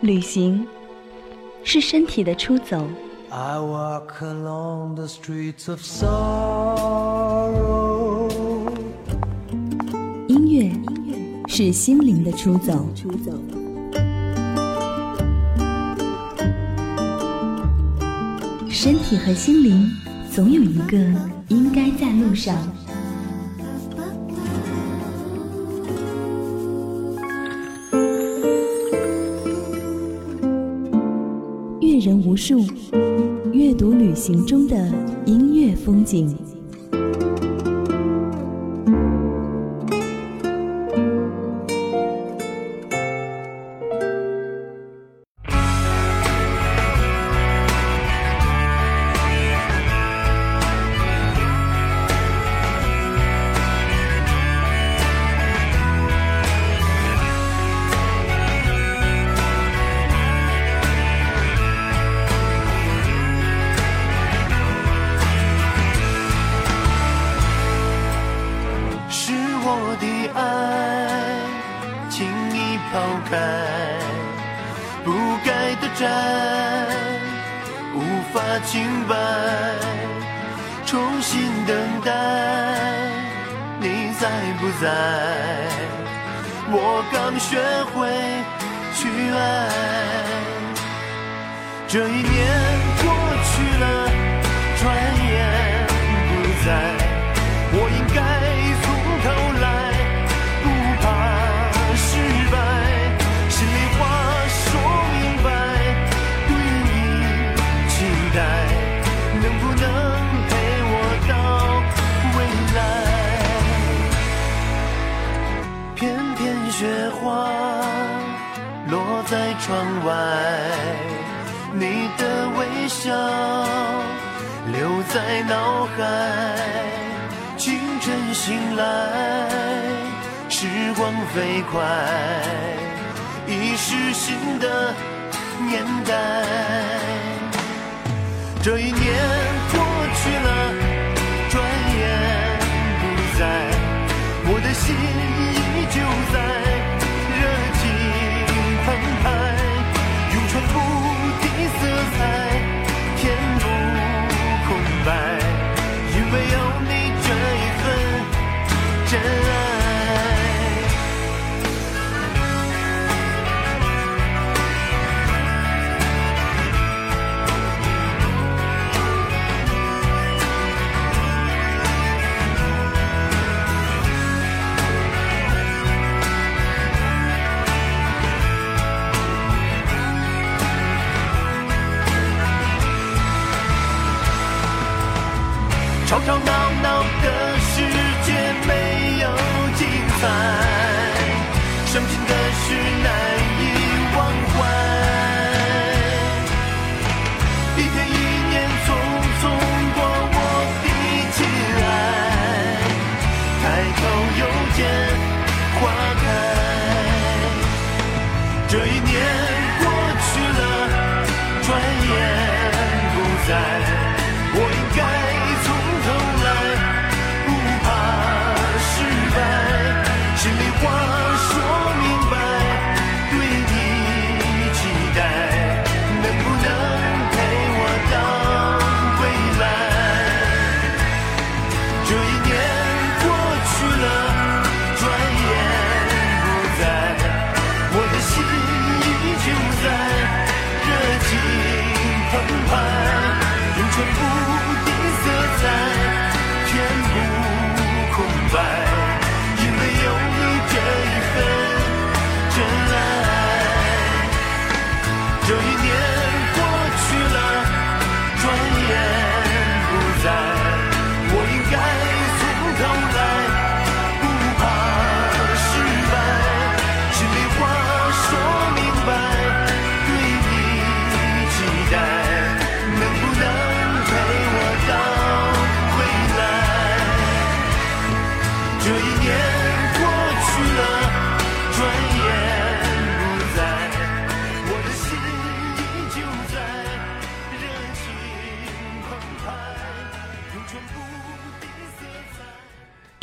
旅行是身体的出走。音乐是心灵的出走。身体和心灵总有一个应该在路上。祝阅读旅行中的音乐风景。side.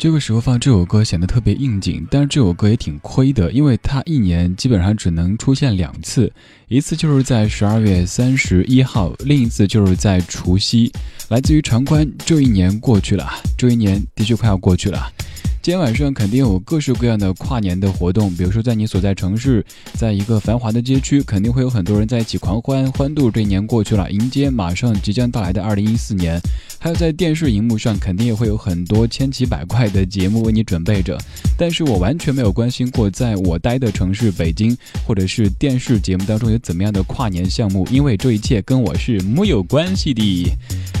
这个时候放这首歌显得特别应景，但是这首歌也挺亏的，因为它一年基本上只能出现两次，一次就是在十二月三十一号，另一次就是在除夕。来自于长宽，这一年过去了，这一年的确快要过去了。今天晚上肯定有各式各样的跨年的活动，比如说在你所在城市，在一个繁华的街区，肯定会有很多人在一起狂欢欢度。这一年过去了，迎接马上即将到来的二零一四年。还有在电视荧幕上，肯定也会有很多千奇百怪的节目为你准备着。但是我完全没有关心过，在我待的城市北京，或者是电视节目当中有怎么样的跨年项目，因为这一切跟我是没有关系的。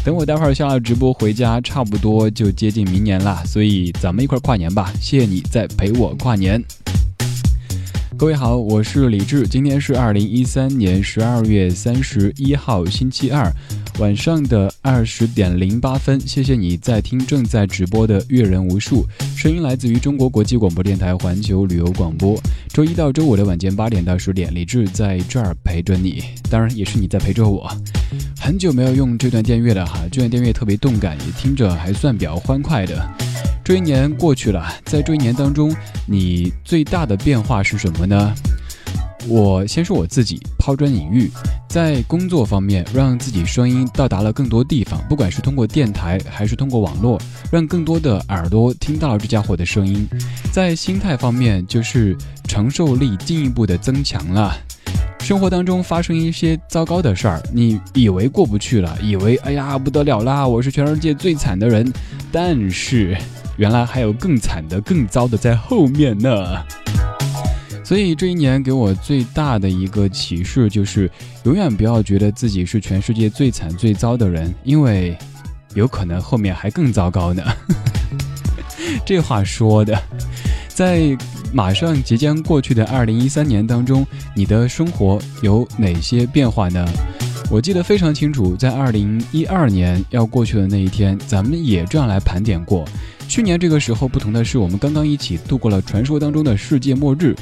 等我待会儿下了直播回家，差不多就接近明年了，所以咱们一块跨年吧！谢谢你在陪我跨年。各位好，我是李志，今天是二零一三年十二月三十一号星期二晚上的二十点零八分。谢谢你在听正在直播的阅人无数，声音来自于中国国际广播电台环球旅游广播。周一到周五的晚间八点到十点，李志在这儿陪着你，当然也是你在陪着我。很久没有用这段电乐了哈，这段电乐特别动感，也听着还算比较欢快的。这一年过去了，在这一年当中，你最大的变化是什么呢？我先说我自己，抛砖引玉，在工作方面，让自己声音到达了更多地方，不管是通过电台还是通过网络，让更多的耳朵听到了这家伙的声音。在心态方面，就是承受力进一步的增强了。生活当中发生一些糟糕的事儿，你以为过不去了，以为哎呀不得了啦，我是全世界最惨的人，但是原来还有更惨的、更糟的在后面呢。所以这一年给我最大的一个启示就是，永远不要觉得自己是全世界最惨最糟的人，因为有可能后面还更糟糕呢。这话说的，在。马上即将过去的二零一三年当中，你的生活有哪些变化呢？我记得非常清楚，在二零一二年要过去的那一天，咱们也这样来盘点过。去年这个时候不同的是，我们刚刚一起度过了传说当中的世界末日。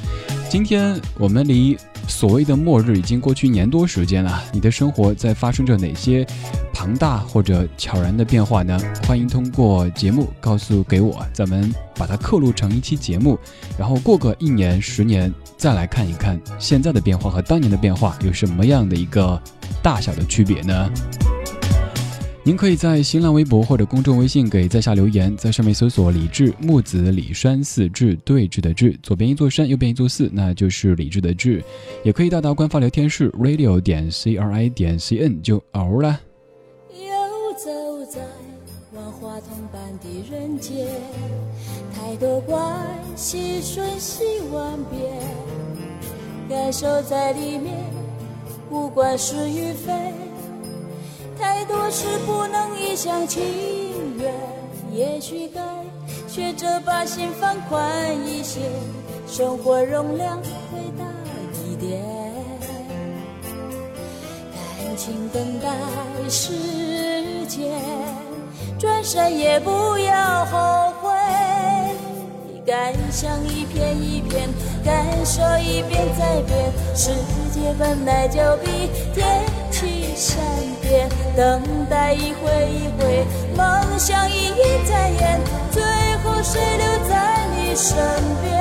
今天我们离所谓的末日已经过去一年多时间了，你的生活在发生着哪些庞大或者悄然的变化呢？欢迎通过节目告诉给我，咱们把它刻录成一期节目，然后过个一年十年再来看一看现在的变化和当年的变化有什么样的一个大小的区别呢？您可以在新浪微博或者公众微信给在下留言，在上面搜索“李志木子李山寺志对峙的志”，左边一座山，右边一座寺，那就是李志的志。也可以到达官方聊天室 radio 点 c r i 点 c n 就嗷了。游走在万花筒般的人间，太多关系瞬息万变，感受在里面，不管是与非。太多事不能一厢情愿，也许该学着把心放宽一些，生活容量会大一点。感情等待时间，转身也不要后悔。感想一遍一遍，感受一遍再遍，世界本来就比天。善变，等待一回一回，梦想一一再演，最后谁留在你身边？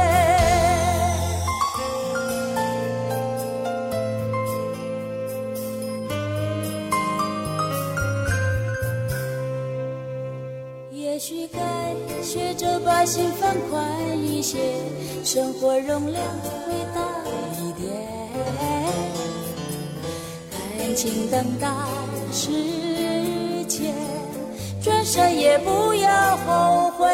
也许该学着把心放宽一些，生活容量会大一点。请等待时间，转身也不要后悔。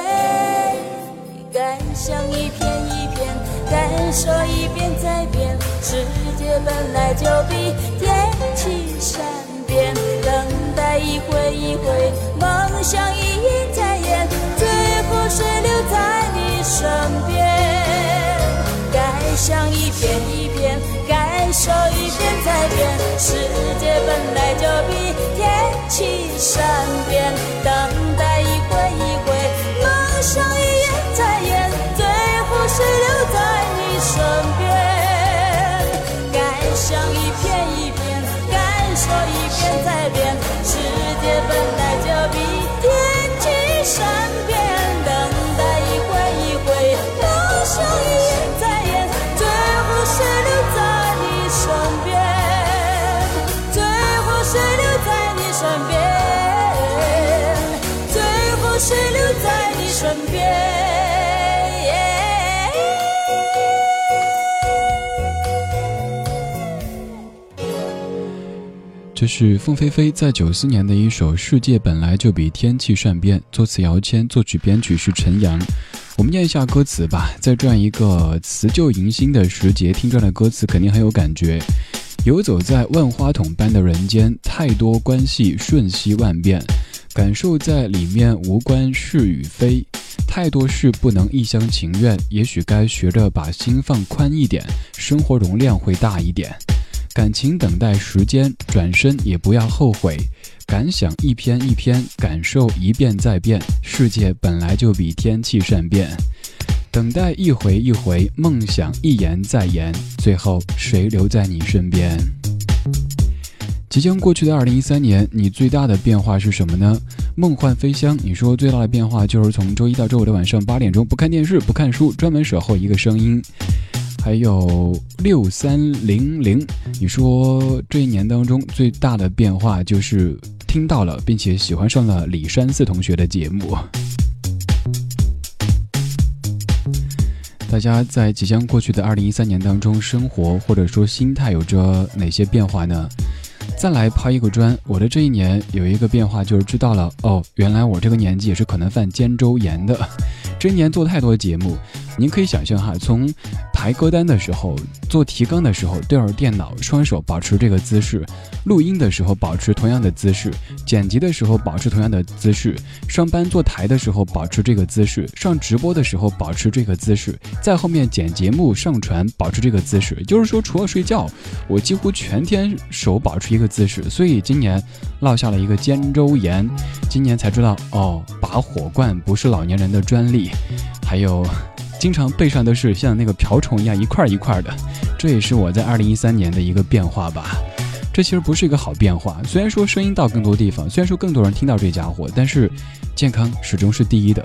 感想一遍一遍，感受一遍再遍。世界本来就比天气善变，等待一回一回，梦想一一再演，最后谁留在你身边？想一遍一遍。感受一遍再变，世界本来就比天气善变。等待这是凤飞飞在九四年的一首《世界本来就比天气善变》，作词姚谦，作曲编曲是陈阳。我们念一下歌词吧，在这样一个辞旧迎新的时节，听这样的歌词肯定很有感觉。游走在万花筒般的人间，太多关系瞬息万变，感受在里面无关是与非，太多事不能一厢情愿，也许该学着把心放宽一点，生活容量会大一点。感情等待时间，转身也不要后悔。感想一篇一篇，感受一遍再变，世界本来就比天气善变。等待一回一回，梦想一言再言，最后谁留在你身边？即将过去的二零一三年，你最大的变化是什么呢？梦幻飞香，你说最大的变化就是从周一到周五的晚上八点钟不看电视不看书，专门守候一个声音。还有六三零零，你说这一年当中最大的变化就是听到了，并且喜欢上了李山四同学的节目。大家在即将过去的二零一三年当中，生活或者说心态有着哪些变化呢？再来抛一个砖，我的这一年有一个变化，就是知道了哦，原来我这个年纪也是可能犯肩周炎的。这一年做太多节目。您可以想象哈，从排歌单的时候、做提纲的时候对着电脑，双手保持这个姿势；录音的时候保持同样的姿势；剪辑的时候保持同样的姿势；上班坐台的时候保持这个姿势；上直播的时候保持这个姿势；在后面剪节目、上传保持这个姿势。就是说，除了睡觉，我几乎全天手保持一个姿势。所以今年落下了一个肩周炎，今年才知道哦，拔火罐不是老年人的专利。还有。经常背上的是像那个瓢虫一样一块一块的，这也是我在二零一三年的一个变化吧。这其实不是一个好变化，虽然说声音到更多地方，虽然说更多人听到这家伙，但是健康始终是第一的。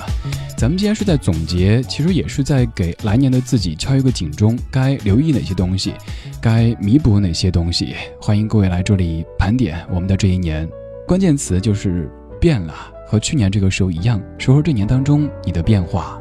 咱们今天是在总结，其实也是在给来年的自己敲一个警钟，该留意哪些东西，该弥补哪些东西。欢迎各位来这里盘点我们的这一年，关键词就是变了，和去年这个时候一样，说说这年当中你的变化。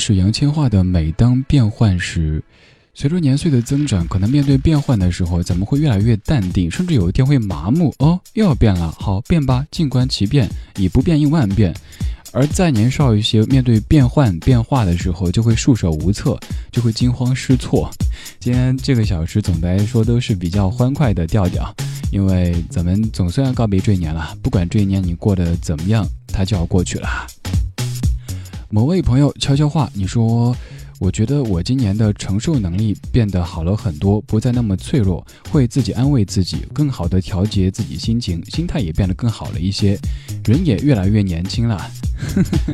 是杨千嬅的《每当变幻时》。随着年岁的增长，可能面对变换的时候，咱们会越来越淡定，甚至有一天会麻木。哦，又要变了，好变吧，静观其变，以不变应万变。而再年少一些，面对变换变化的时候，就会束手无策，就会惊慌失措。今天这个小时总的来说都是比较欢快的调调，因为咱们总算要告别这一年了。不管这一年你过得怎么样，它就要过去了。某位朋友悄悄话，你说，我觉得我今年的承受能力变得好了很多，不再那么脆弱，会自己安慰自己，更好的调节自己心情，心态也变得更好了一些，人也越来越年轻了。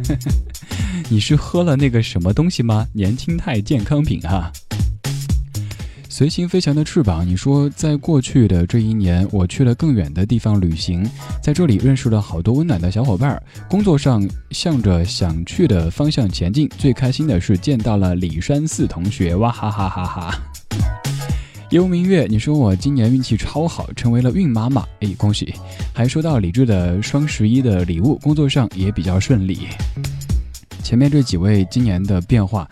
你是喝了那个什么东西吗？年轻态健康品哈、随行飞翔的翅膀，你说，在过去的这一年，我去了更远的地方旅行，在这里认识了好多温暖的小伙伴儿。工作上向着想去的方向前进，最开心的是见到了李山寺同学，哇哈哈哈哈！幽明月，你说我今年运气超好，成为了孕妈妈，哎，恭喜！还收到理智的双十一的礼物，工作上也比较顺利。前面这几位今年的变化，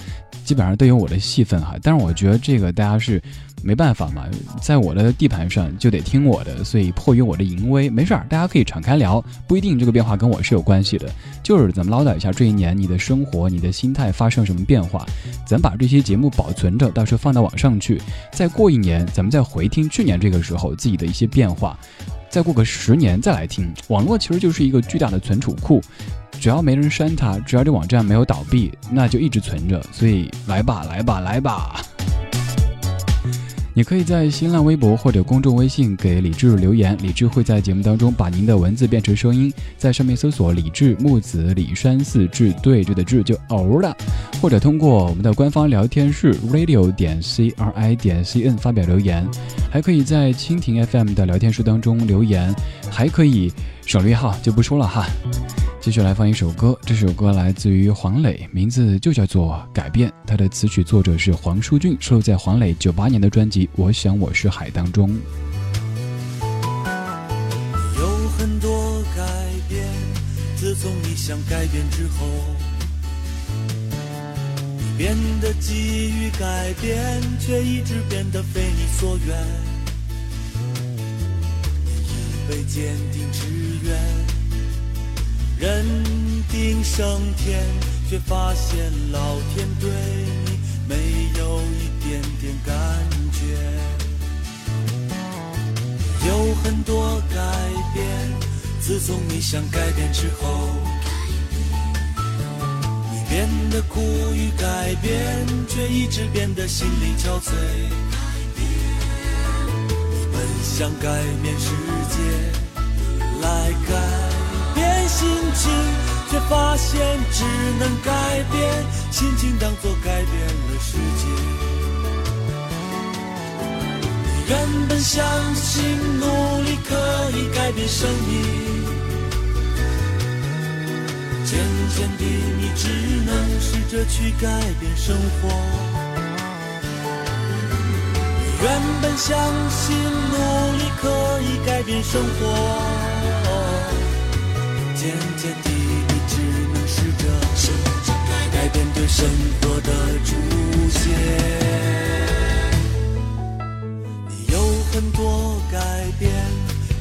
基本上都有我的戏份哈。但是我觉得这个大家是没办法嘛，在我的地盘上就得听我的，所以迫于我的淫威，没事儿，大家可以敞开聊，不一定这个变化跟我是有关系的，就是咱们唠叨一下这一年你的生活、你的心态发生什么变化，咱把这些节目保存着，到时候放到网上去，再过一年咱们再回听去年这个时候自己的一些变化。再过个十年再来听，网络其实就是一个巨大的存储库，只要没人删它，只要这网站没有倒闭，那就一直存着。所以来吧，来吧，来吧！你可以在新浪微博或者公众微信给李志留言，李志会在节目当中把您的文字变成声音，在上面搜索“李志木子李山寺志对峙的志就偶了，或者通过我们的官方聊天室 radio 点 c r i 点 c n 发表留言，还可以在蜻蜓 FM 的聊天室当中留言，还可以省略号就不说了哈。继续来放一首歌，这首歌来自于黄磊，名字就叫做《改变》，它的词曲作者是黄舒骏，收录在黄磊九八年的专辑《我想我是海》当中。有很多改变，自从你想改变之后，你变得急于改变，却一直变得非你所愿。被坚定志愿，人定胜天，却发现老天对你没有一点点感觉。有很多改变，自从你想改变之后，你变得苦于改变，却一直变得心力憔悴。本想改变世界，来改变心情，却发现只能改变心情，当作改变了世界。原本相信努力可以改变生命，渐渐地你只能试着去改变生活。原本相信努力可以改变生活，渐渐地你只能试着改变对生活的主解。你有很多改变，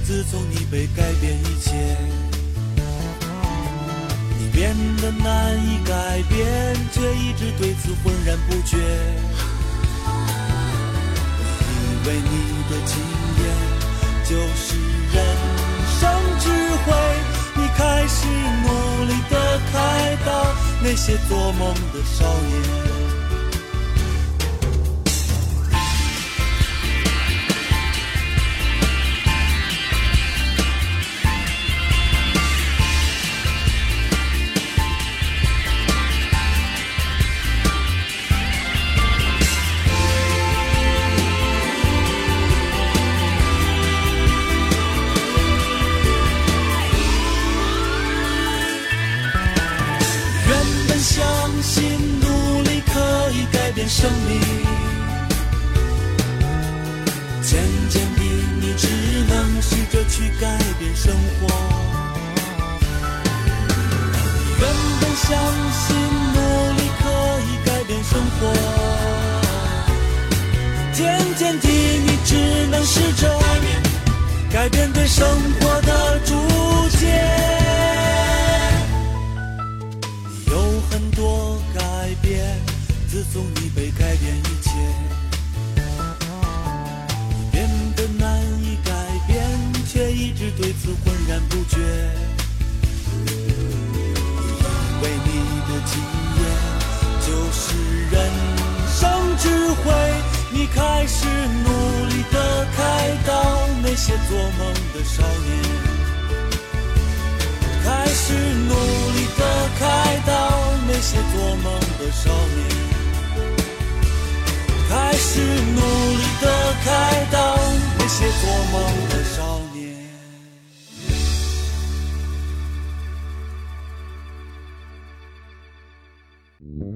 自从你被改变一切，你变得难以改变，却一直对此浑然不觉。为你的经验就是人生智慧，你开始努力的开导那些做梦的少年。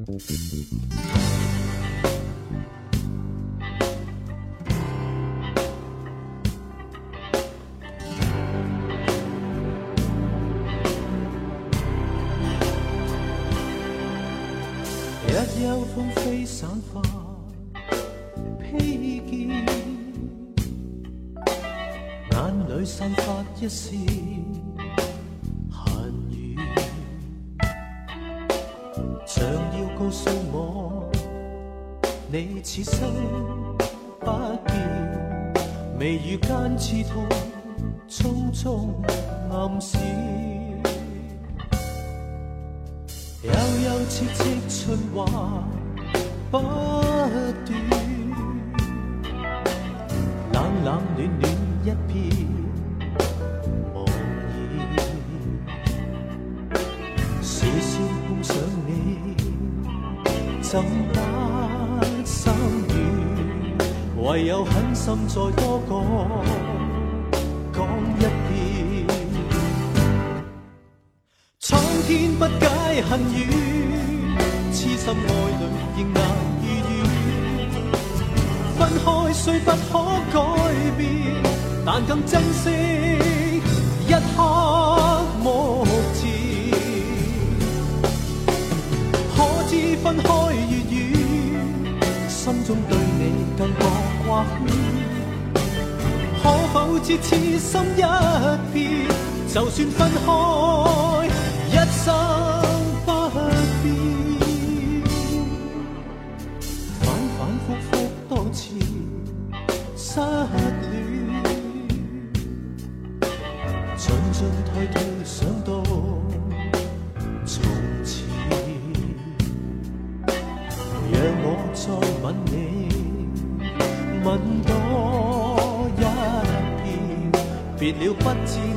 一有風飛散發披肩，眼裏散發一絲此生不見，眉宇間刺痛，匆匆暗示。悠悠切切循環不斷，冷冷暖暖一片茫然，笑笑碰上你，怎唯有狠心再多讲讲一遍。苍天不解恨怨，痴心爱侣仍难如愿。分开虽不可改变，但更珍惜一刻目前。分开越远，心中对你更覺可否知痴心一片？就算分开，了不知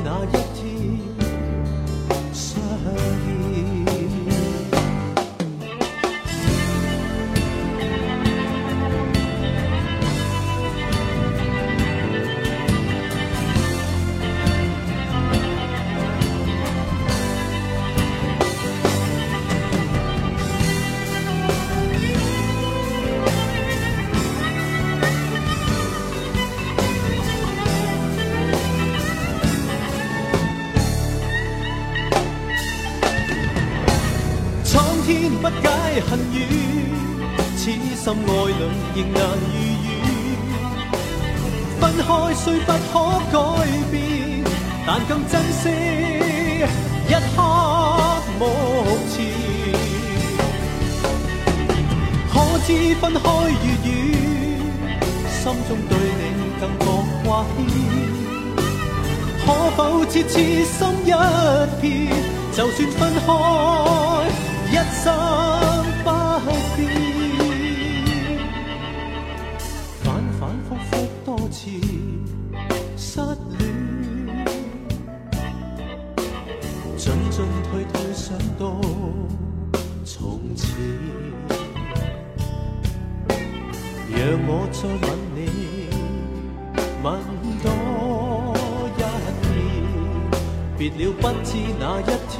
仍難如願。分開雖不可改變，但更珍惜一刻目前。可知分開越远，心中對你更覺掛牽。可否知痴心一片？就算分開，一生次失戀，進進退退想到從前。讓我再吻你，吻多一遍，別了不知哪一天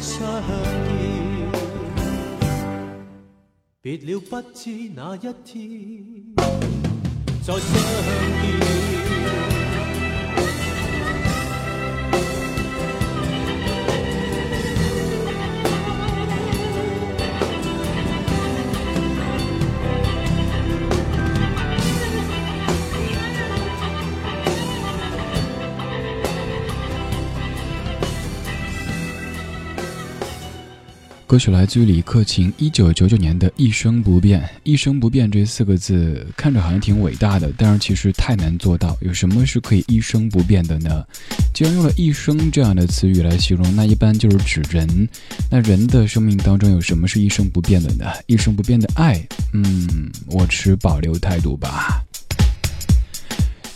相見，別了不知哪一天再相见。歌曲来自于李克勤一九九九年的《一生不变》。一生不变这四个字看着好像挺伟大的，但是其实太难做到。有什么是可以一生不变的呢？既然用了一生这样的词语来形容，那一般就是指人。那人的生命当中有什么是一生不变的呢？一生不变的爱，嗯，我持保留态度吧。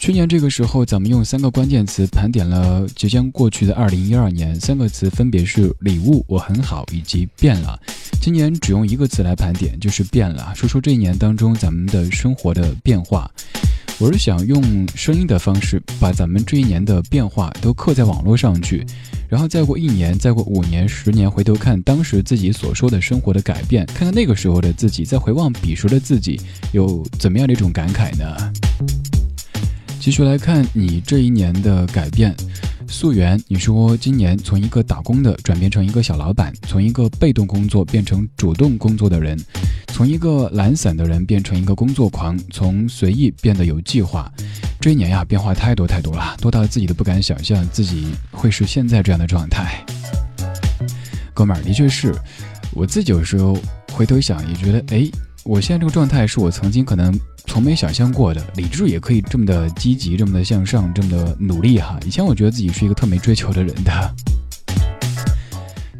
去年这个时候，咱们用三个关键词盘点了即将过去的二零一二年，三个词分别是礼物、我很好以及变了。今年只用一个词来盘点，就是变了。说说这一年当中咱们的生活的变化。我是想用声音的方式，把咱们这一年的变化都刻在网络上去，然后再过一年、再过五年、十年，回头看当时自己所说的生活的改变，看看那个时候的自己，再回望彼时的自己，有怎么样的一种感慨呢？继续来看你这一年的改变。溯源，你说今年从一个打工的转变成一个小老板，从一个被动工作变成主动工作的人，从一个懒散的人变成一个工作狂，从随意变得有计划。这一年呀，变化太多太多了，多到自己都不敢想象自己会是现在这样的状态。哥们儿，的确是我自己有时候回头想，也觉得，哎，我现在这个状态是我曾经可能从没想象过的。理智也可以这么的积极，这么的向上，这么的努力哈。以前我觉得自己是一个特没追求的人的。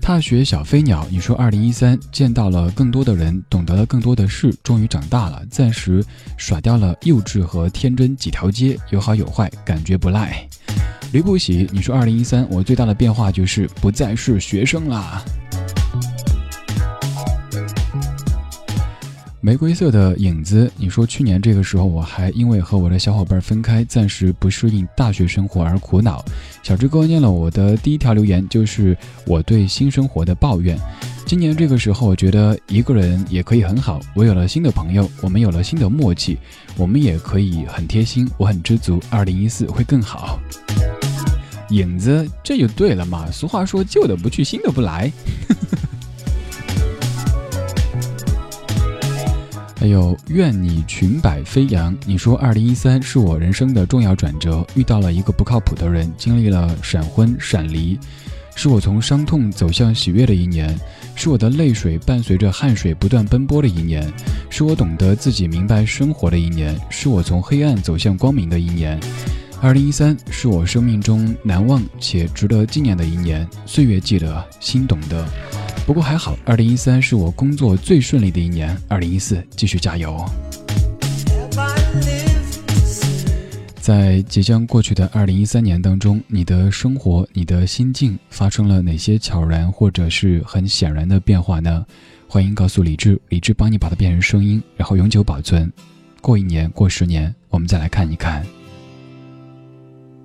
踏雪小飞鸟，你说二零一三见到了更多的人，懂得了更多的事，终于长大了，暂时甩掉了幼稚和天真几条街，有好有坏，感觉不赖。吕不喜，你说二零一三我最大的变化就是不再是学生啦。玫瑰色的影子，你说去年这个时候我还因为和我的小伙伴分开，暂时不适应大学生活而苦恼。小志哥念了我的第一条留言，就是我对新生活的抱怨。今年这个时候，我觉得一个人也可以很好。我有了新的朋友，我们有了新的默契，我们也可以很贴心，我很知足。二零一四会更好。影子，这就对了嘛。俗话说，旧的不去，新的不来。还有愿你裙摆飞扬。你说二零一三是我人生的重要转折，遇到了一个不靠谱的人，经历了闪婚闪离，是我从伤痛走向喜悦的一年，是我的泪水伴随着汗水不断奔波的一年，是我懂得自己明白生活的一年，是我从黑暗走向光明的一年。二零一三是我生命中难忘且值得纪念的一年，岁月记得，心懂得。不过还好，二零一三是我工作最顺利的一年。二零一四，继续加油！在即将过去的二零一三年当中，你的生活、你的心境发生了哪些悄然或者是很显然的变化呢？欢迎告诉李智，李智帮你把它变成声音，然后永久保存。过一年，过十年，我们再来看一看。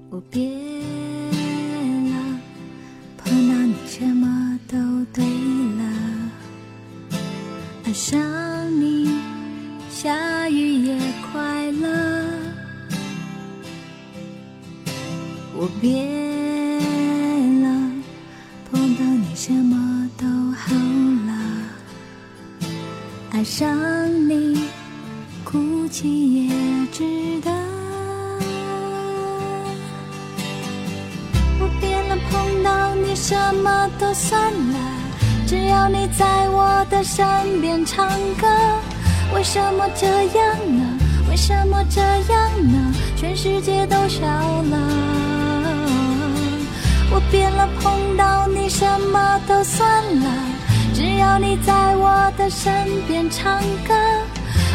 我变爱上你，下雨也快乐。我变了，碰到你什么都好了，爱上你，哭泣也值得。我变了，碰到你什么都算了，只要你在我的身边唱歌。为什么这样呢？为什么这样呢？全世界都笑了。我变了，碰到你什么都算了，只要你在我的身边唱歌。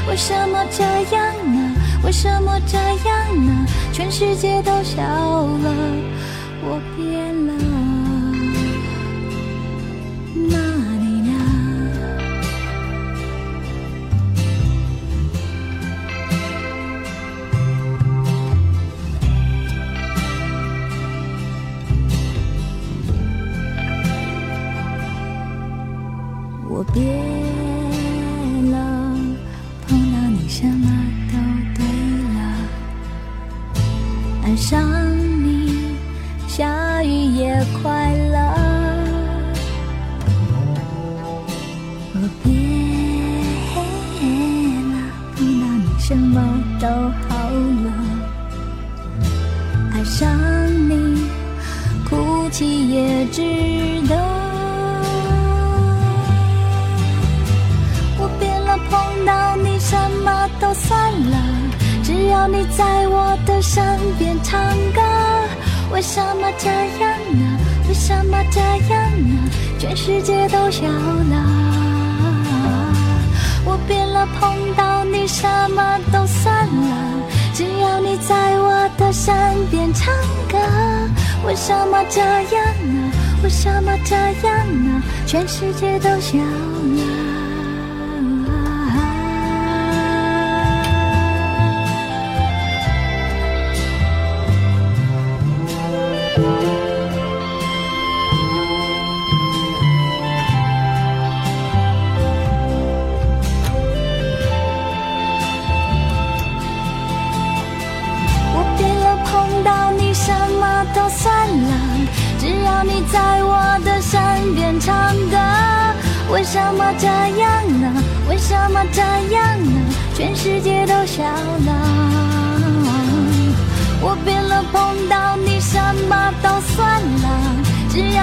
为什么这样呢？为什么这样呢？全世界都笑了。我变全世界都笑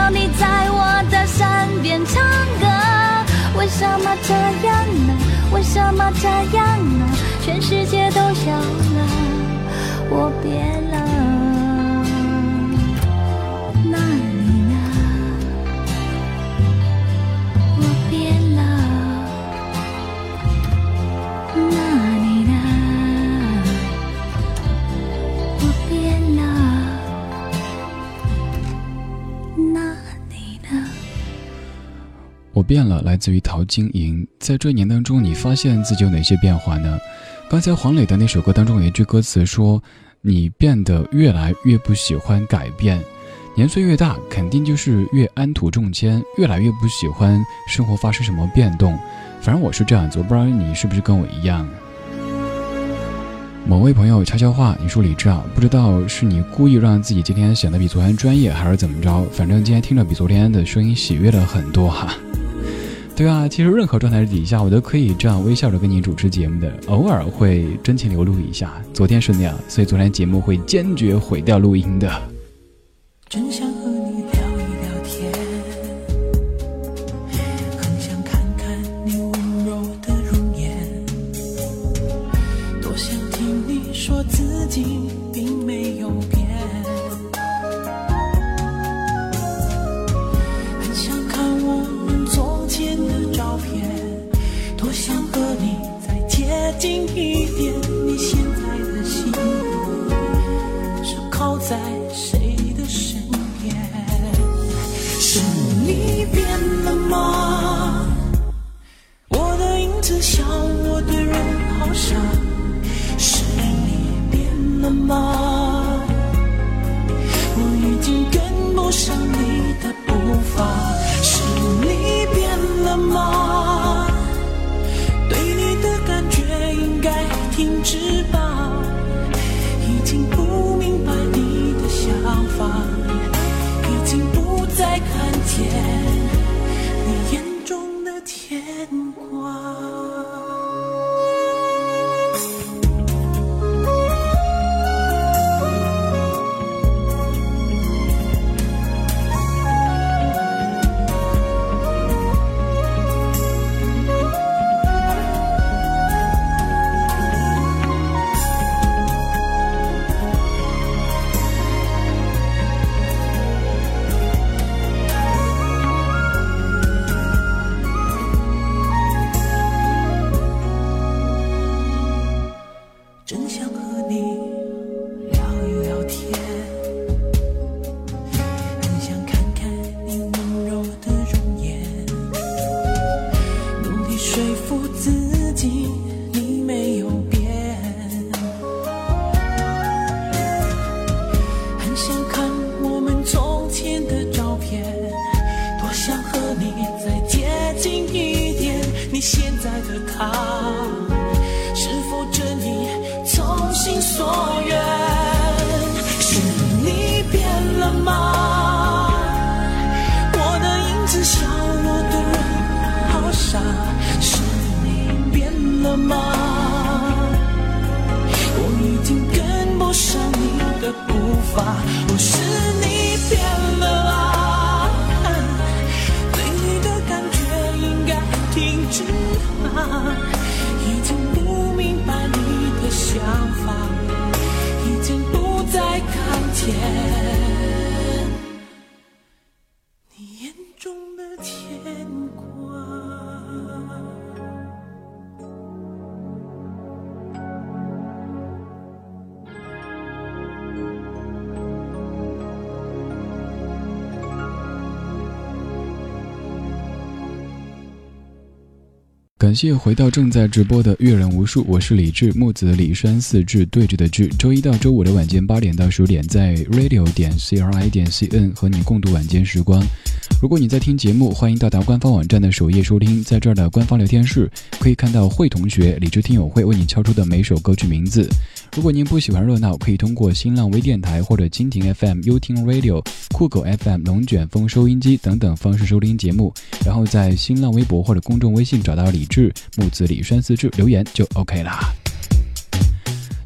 你在我的身边唱歌。为什么这样呢？为什么这样呢？全世界都笑了。我变了，变了，来自于陶晶莹。在这一年当中，你发现自己有哪些变化呢？刚才黄磊的那首歌当中有一句歌词说：“你变得越来越不喜欢改变，年岁越大，肯定就是越安土重迁，越来越不喜欢生活发生什么变动。反正我是这样子，我不知道你是不是跟我一样。”某位朋友悄悄话，你说李志啊，不知道是你故意让自己今天显得比昨天专业，还是怎么着？反正今天听着比昨天的声音喜悦了很多哈。对啊，其实任何状态底下，我都可以这样微笑着跟你主持节目的，偶尔会真情流露一下。昨天是那样，所以昨天节目会坚决毁掉录音的。真想吗？我已经跟不上你的步伐，不是你变了啊？对你的感觉应该停止吧！已经不明白你的想法，已经不再看见感谢回到正在直播的阅人无数，我是李志，木子李山四志对峙的志。周一到周五的晚间八点到十点，在 radio 点 c r i 点 c n 和你共度晚间时光。如果你在听节目，欢迎到达官方网站的首页收听，在这儿的官方聊天室可以看到会同学、李智听友会为你敲出的每首歌曲名字。如果您不喜欢热闹，可以通过新浪微电台或者蜻蜓 FM、优听 Radio、酷狗 FM、龙卷风收音机等等方式收听节目，然后在新浪微博或者公众微信找到李志、木子李山四志留言就 OK 啦。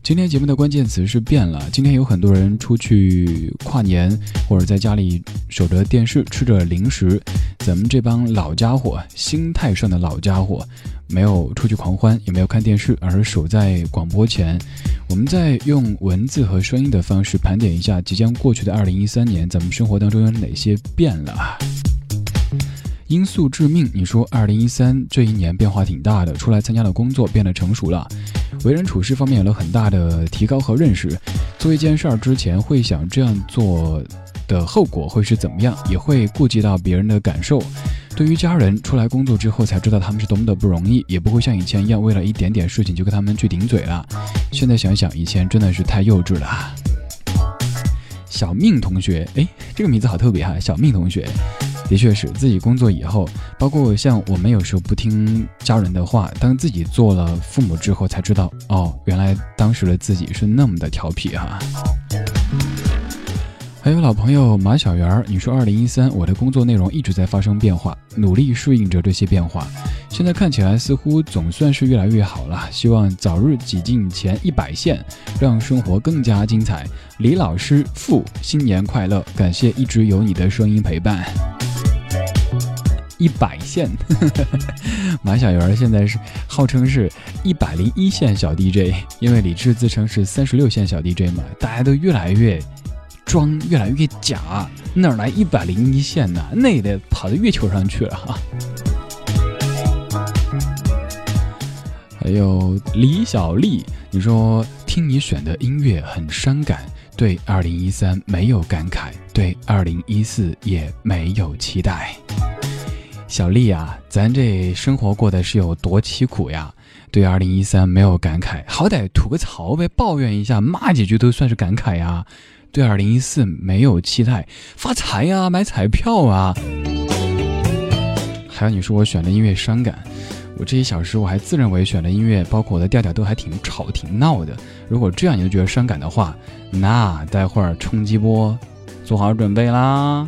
今天节目的关键词是变了。今天有很多人出去跨年，或者在家里守着电视吃着零食。咱们这帮老家伙，心态上的老家伙，没有出去狂欢，也没有看电视，而是守在广播前。我们在用文字和声音的方式盘点一下即将过去的二零一三年，咱们生活当中有哪些变了。因素致命，你说二零一三这一年变化挺大的，出来参加了工作，变得成熟了，为人处事方面有了很大的提高和认识。做一件事儿之前会想这样做的后果会是怎么样，也会顾及到别人的感受。对于家人，出来工作之后才知道他们是多么的不容易，也不会像以前一样为了一点点事情就跟他们去顶嘴了。现在想想，以前真的是太幼稚了。小命同学，哎，这个名字好特别哈，小命同学。的确是自己工作以后，包括像我们有时候不听家人的话，当自己做了父母之后，才知道哦，原来当时的自己是那么的调皮哈。还有老朋友马小圆儿，你说二零一三，我的工作内容一直在发生变化，努力适应着这些变化，现在看起来似乎总算是越来越好了。希望早日挤进前一百线，让生活更加精彩。李老师傅新年快乐，感谢一直有你的声音陪伴。一百线，马小圆现在是号称是一百零一线小 DJ，因为李志自称是三十六线小 DJ 嘛，大家都越来越。装越来越假，哪来一百零一线呢？那也得跑到月球上去了哈。还有李小丽，你说听你选的音乐很伤感，对二零一三没有感慨，对二零一四也没有期待。小丽啊，咱这生活过得是有多凄苦呀？对二零一三没有感慨，好歹吐个槽呗，抱怨一下，骂几句都算是感慨呀。对二零一四没有期待，发财呀，买彩票啊！还有你说我选的音乐伤感，我这一小时我还自认为选的音乐，包括我的调调都还挺吵挺闹的。如果这样你就觉得伤感的话，那待会儿冲击波，做好准备啦！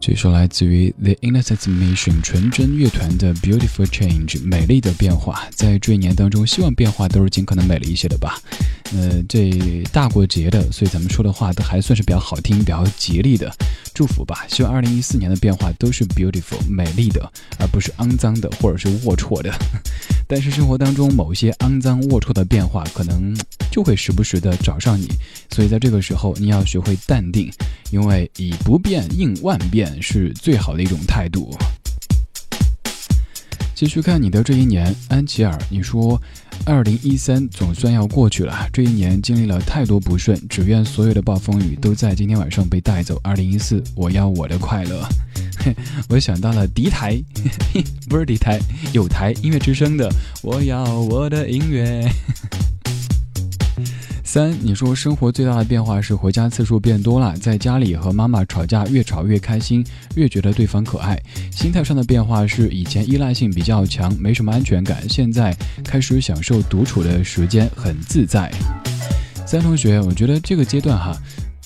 这首来自于 The Innocent Mission 纯真乐团的 Beautiful Change 美丽的变化，在这一年当中，希望变化都是尽可能美丽一些的吧。呃，这大过节的，所以咱们说的话都还算是比较好听、比较吉利的，祝福吧。希望二零一四年的变化都是 beautiful 美丽的，而不是肮脏的或者是龌龊的。但是生活当中某些肮脏龌龊的变化，可能就会时不时的找上你，所以在这个时候，你要学会淡定，因为以不变应万变是最好的一种态度。继续看你的这一年，安琪尔，你说，二零一三总算要过去了。这一年经历了太多不顺，只愿所有的暴风雨都在今天晚上被带走。二零一四，我要我的快乐。我想到了敌台，不是敌台，有台音乐之声的，我要我的音乐。三，你说生活最大的变化是回家次数变多了，在家里和妈妈吵架，越吵越开心，越觉得对方可爱。心态上的变化是以前依赖性比较强，没什么安全感，现在开始享受独处的时间，很自在。三同学，我觉得这个阶段哈，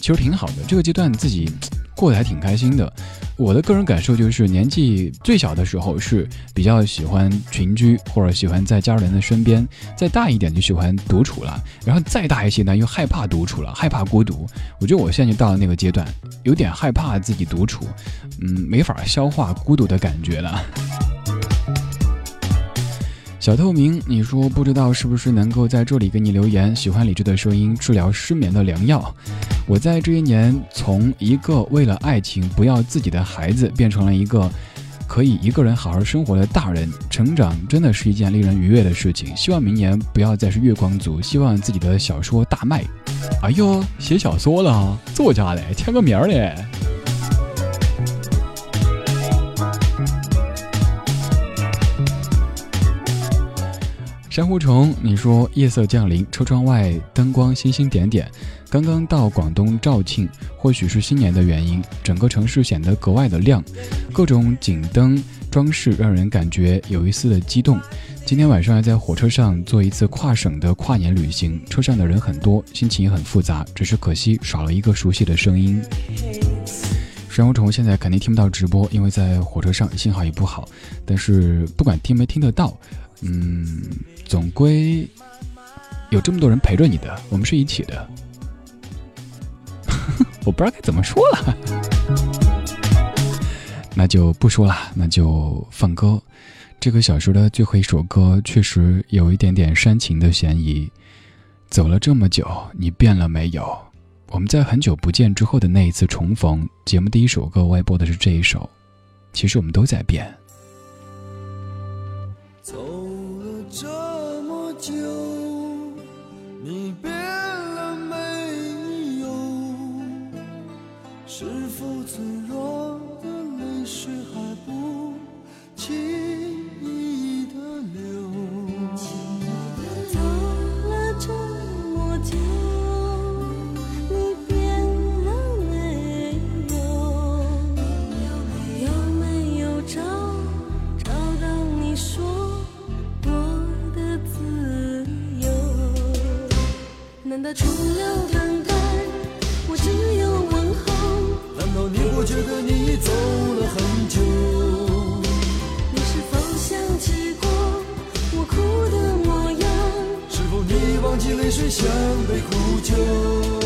其实挺好的，这个阶段自己过得还挺开心的。我的个人感受就是，年纪最小的时候是比较喜欢群居，或者喜欢在家人的身边；再大一点就喜欢独处了，然后再大一些呢又害怕独处了，害怕孤独。我觉得我现在就到了那个阶段，有点害怕自己独处，嗯，没法消化孤独的感觉了。小透明，你说不知道是不是能够在这里给你留言？喜欢理智的声音，治疗失眠的良药。我在这一年，从一个为了爱情不要自己的孩子，变成了一个可以一个人好好生活的大人。成长真的是一件令人愉悦的事情。希望明年不要再是月光族，希望自己的小说大卖。哎呦，写小说了，作家嘞，签个名儿嘞。珊瑚虫，你说夜色降临，车窗外灯光星星点点。刚刚到广东肇庆，或许是新年的原因，整个城市显得格外的亮，各种景灯装饰让人感觉有一丝的激动。今天晚上要在火车上做一次跨省的跨年旅行，车上的人很多，心情也很复杂，只是可惜少了一个熟悉的声音。珊瑚虫现在肯定听不到直播，因为在火车上信号也不好。但是不管听没听得到，嗯。总归有这么多人陪着你的，我们是一起的。我不知道该怎么说了，那就不说了，那就放歌。这个小说的最后一首歌确实有一点点煽情的嫌疑。走了这么久，你变了没有？我们在很久不见之后的那一次重逢，节目第一首歌我也播的是这一首。其实我们都在变。除了等待，我只有问候。难道你不觉得你走了很久？你是否想起过我哭的模样？是否你忘记泪水像杯苦酒？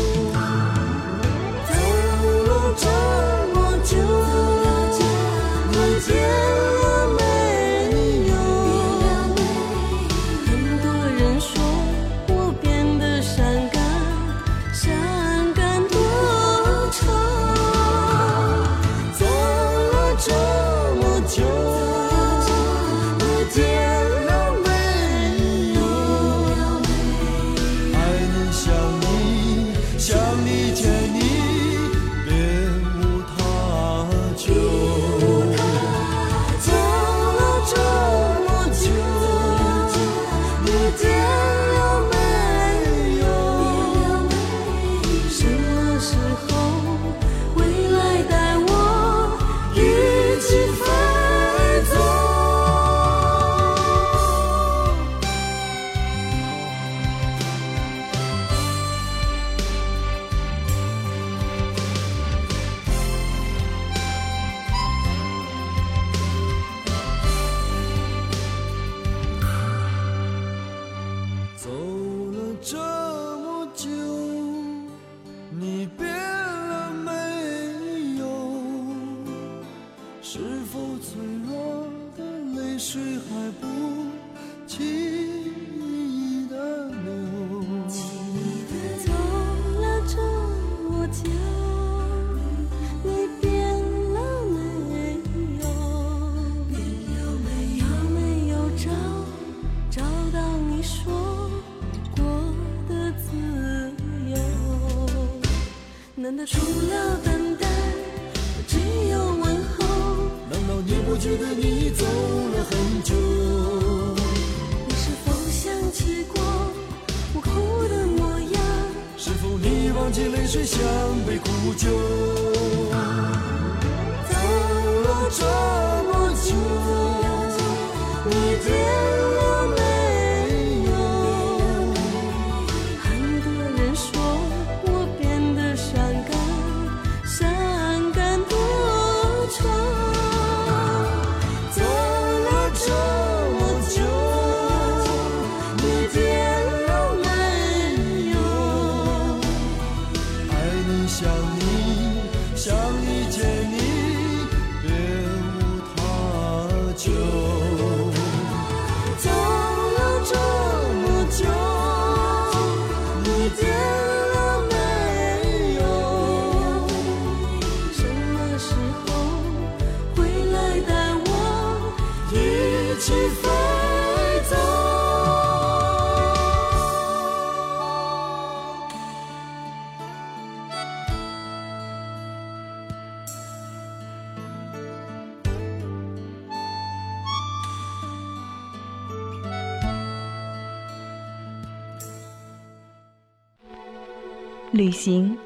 旅行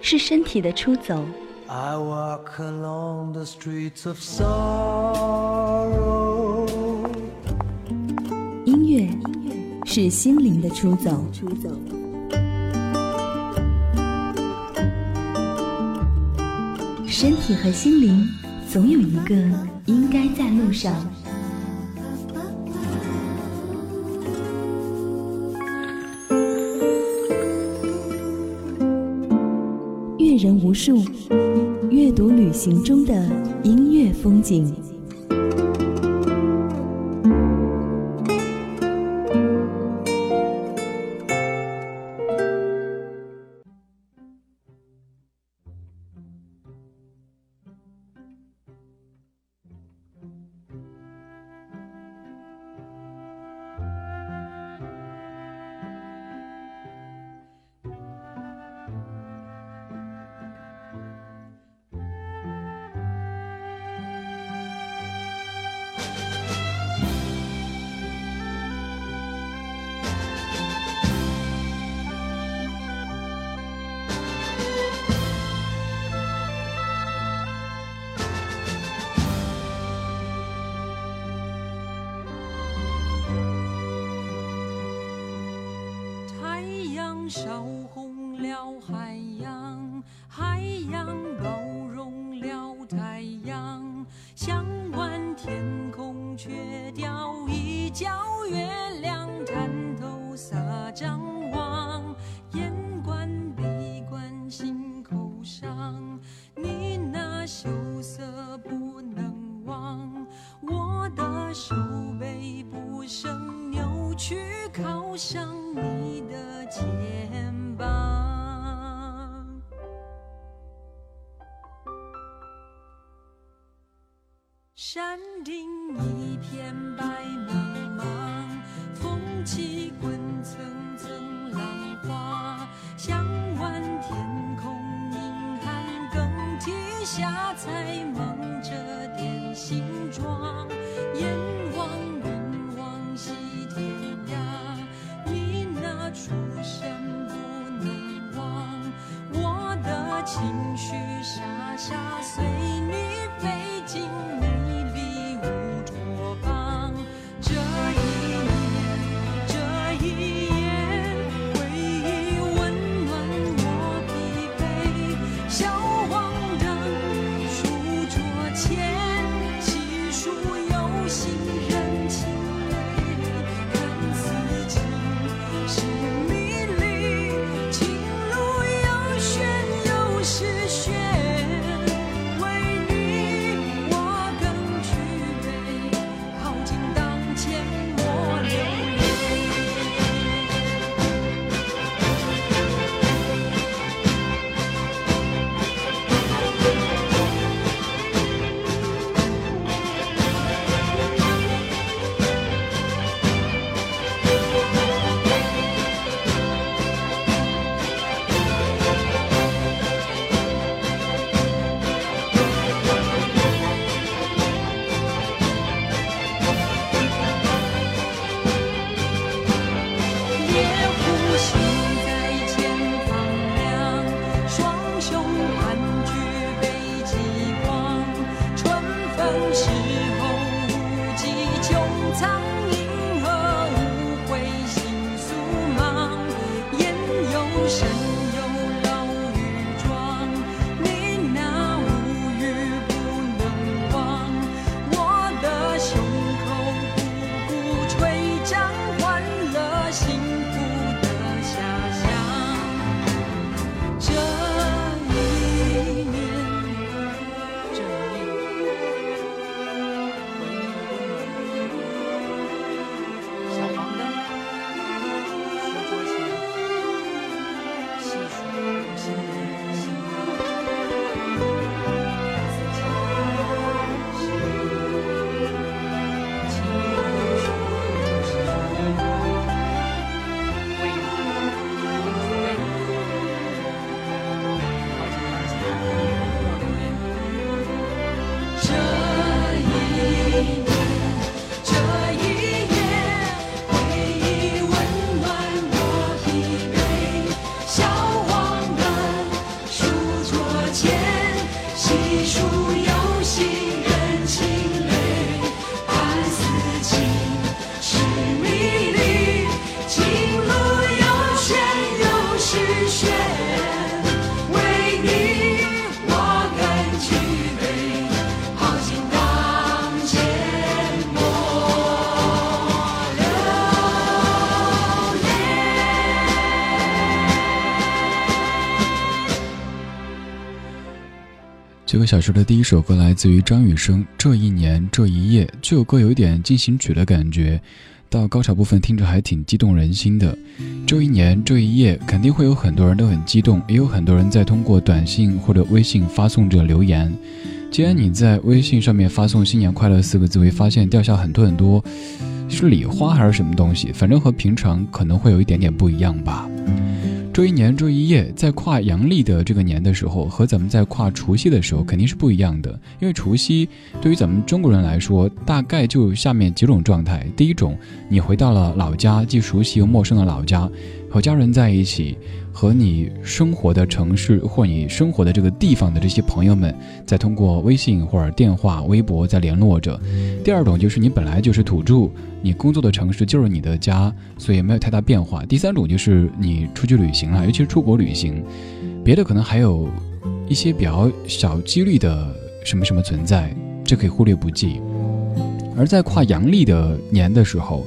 是身体的出走。I walk along the streets of sorrow 音乐是心灵的出走。身体和心灵总有一个应该在路上。树阅读旅行中的音乐风景。这个小时的第一首歌来自于张雨生，《这一年这一夜》。这首歌有点进行曲的感觉，到高潮部分听着还挺激动人心的。这一年这一夜，肯定会有很多人都很激动，也有很多人在通过短信或者微信发送着留言。既然你在微信上面发送“新年快乐”四个字，会发现掉下很多很多，是礼花还是什么东西？反正和平常可能会有一点点不一样吧。这一年这一夜，在跨阳历的这个年的时候，和咱们在跨除夕的时候肯定是不一样的。因为除夕对于咱们中国人来说，大概就下面几种状态：第一种，你回到了老家，既熟悉又陌生的老家，和家人在一起，和你生活的城市或你生活的这个地方的这些朋友们，在通过微信或者电话、微博在联络着。第二种就是你本来就是土著。你工作的城市就是你的家，所以没有太大变化。第三种就是你出去旅行了，尤其是出国旅行，别的可能还有一些比较小几率的什么什么存在，这可以忽略不计。而在跨阳历的年的时候，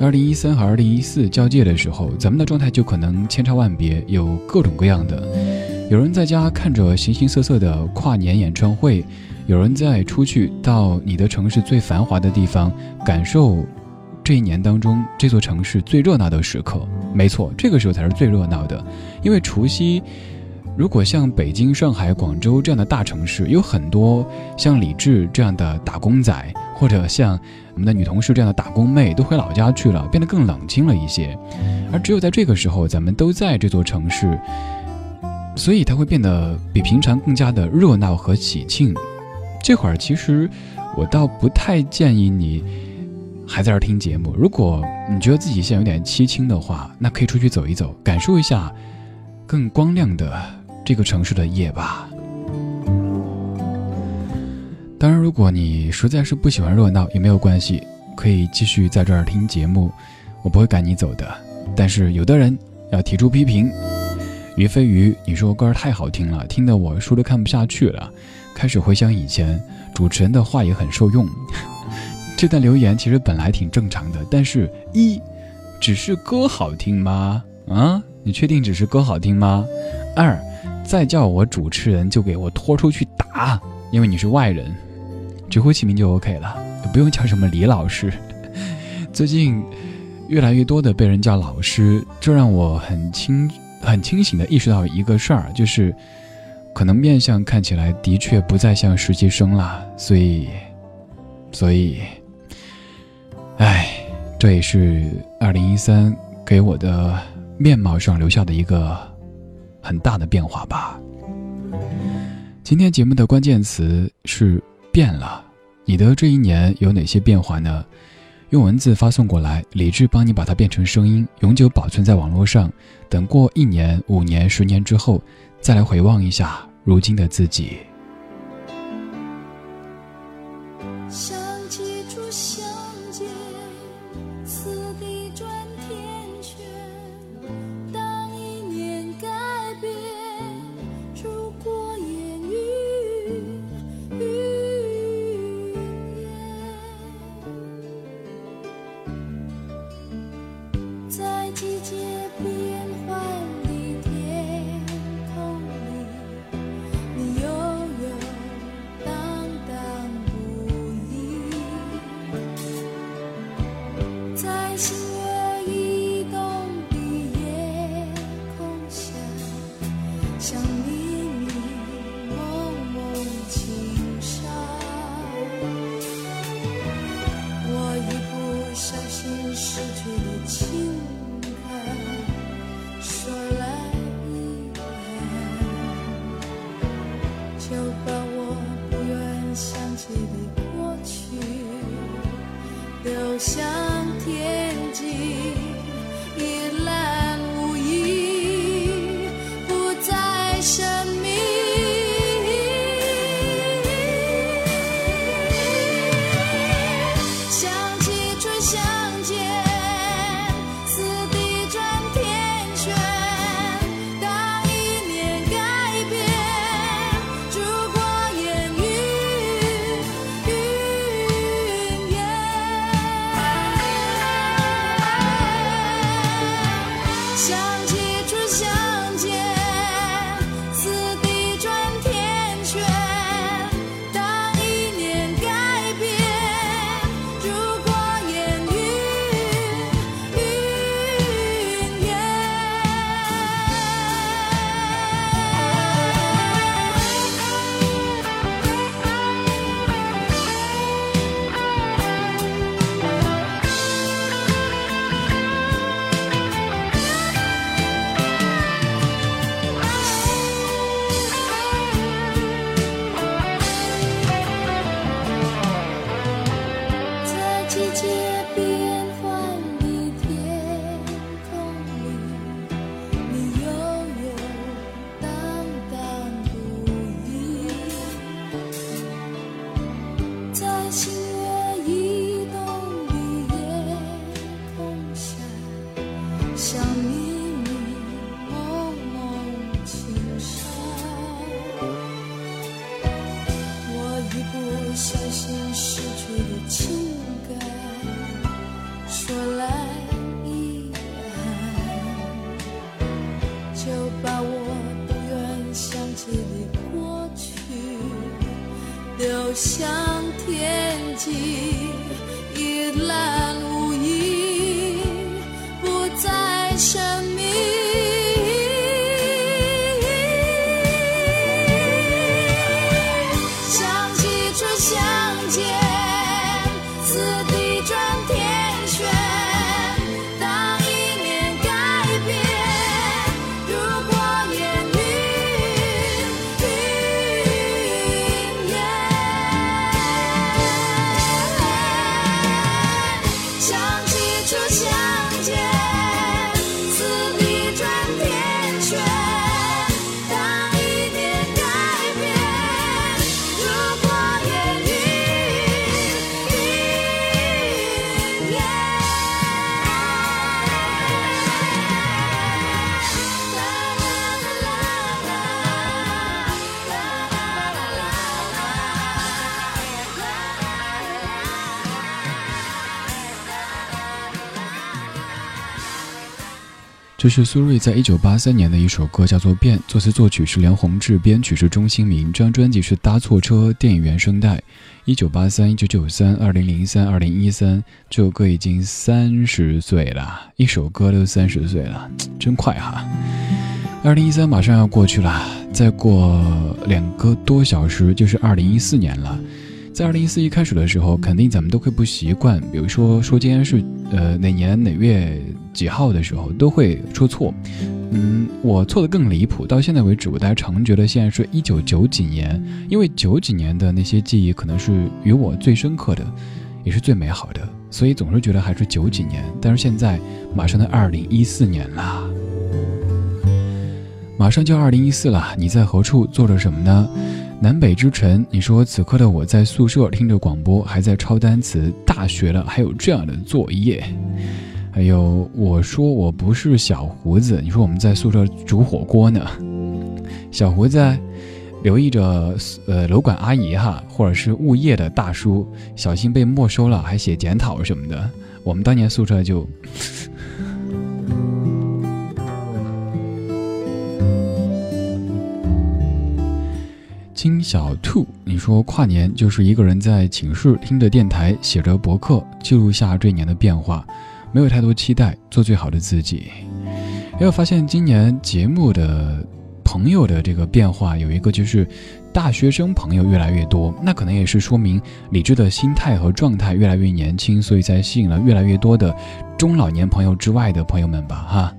二零一三和二零一四交界的时候，咱们的状态就可能千差万别，有各种各样的。有人在家看着形形色色的跨年演唱会，有人在出去到你的城市最繁华的地方感受。这一年当中，这座城市最热闹的时刻，没错，这个时候才是最热闹的。因为除夕，如果像北京、上海、广州这样的大城市，有很多像李志这样的打工仔，或者像我们的女同事这样的打工妹，都回老家去了，变得更冷清了一些。而只有在这个时候，咱们都在这座城市，所以它会变得比平常更加的热闹和喜庆。这会儿，其实我倒不太建议你。还在这听节目，如果你觉得自己现在有点凄清的话，那可以出去走一走，感受一下更光亮的这个城市的夜吧。当然，如果你实在是不喜欢热闹，也没有关系，可以继续在这儿听节目，我不会赶你走的。但是有的人要提出批评，于飞鱼，你说歌太好听了，听得我书都看不下去了，开始回想以前主持人的话也很受用。这段留言其实本来挺正常的，但是一，只是歌好听吗？啊，你确定只是歌好听吗？二，再叫我主持人就给我拖出去打，因为你是外人，直呼其名就 OK 了，不用叫什么李老师。最近越来越多的被人叫老师，这让我很清很清醒的意识到一个事儿，就是可能面相看起来的确不再像实习生了，所以，所以。唉，这也是二零一三给我的面貌上留下的一个很大的变化吧。今天节目的关键词是变了，你的这一年有哪些变化呢？用文字发送过来，理智帮你把它变成声音，永久保存在网络上。等过一年、五年、十年之后，再来回望一下如今的自己。这是苏芮在一九八三年的一首歌，叫做《变》，作词作曲是梁宏志，编曲是钟兴民。这张专辑是搭错车电影原声带。一九八三、一九九三、二零零三、二零一三，这首歌已经三十岁了，一首歌都三十岁了，真快哈！二零一三马上要过去了，再过两个多小时就是二零一四年了。在二零一四一开始的时候，肯定咱们都会不习惯，比如说说今天是呃哪年哪月几号的时候，都会说错。嗯，我错的更离谱，到现在为止，我大家常觉得现在是一九九几年，因为九几年的那些记忆可能是与我最深刻的，也是最美好的，所以总是觉得还是九几年。但是现在马上到二零一四年啦，马上就二零一四了，你在何处做着什么呢？南北之城，你说此刻的我在宿舍听着广播，还在抄单词。大学了还有这样的作业，还有我说我不是小胡子，你说我们在宿舍煮火锅呢。小胡子，留意着呃楼管阿姨哈，或者是物业的大叔，小心被没收了，还写检讨什么的。我们当年宿舍就。金小兔，你说跨年就是一个人在寝室听着电台，写着博客，记录下这一年的变化，没有太多期待，做最好的自己。也有发现今年节目的朋友的这个变化，有一个就是大学生朋友越来越多，那可能也是说明李志的心态和状态越来越年轻，所以才吸引了越来越多的中老年朋友之外的朋友们吧，哈。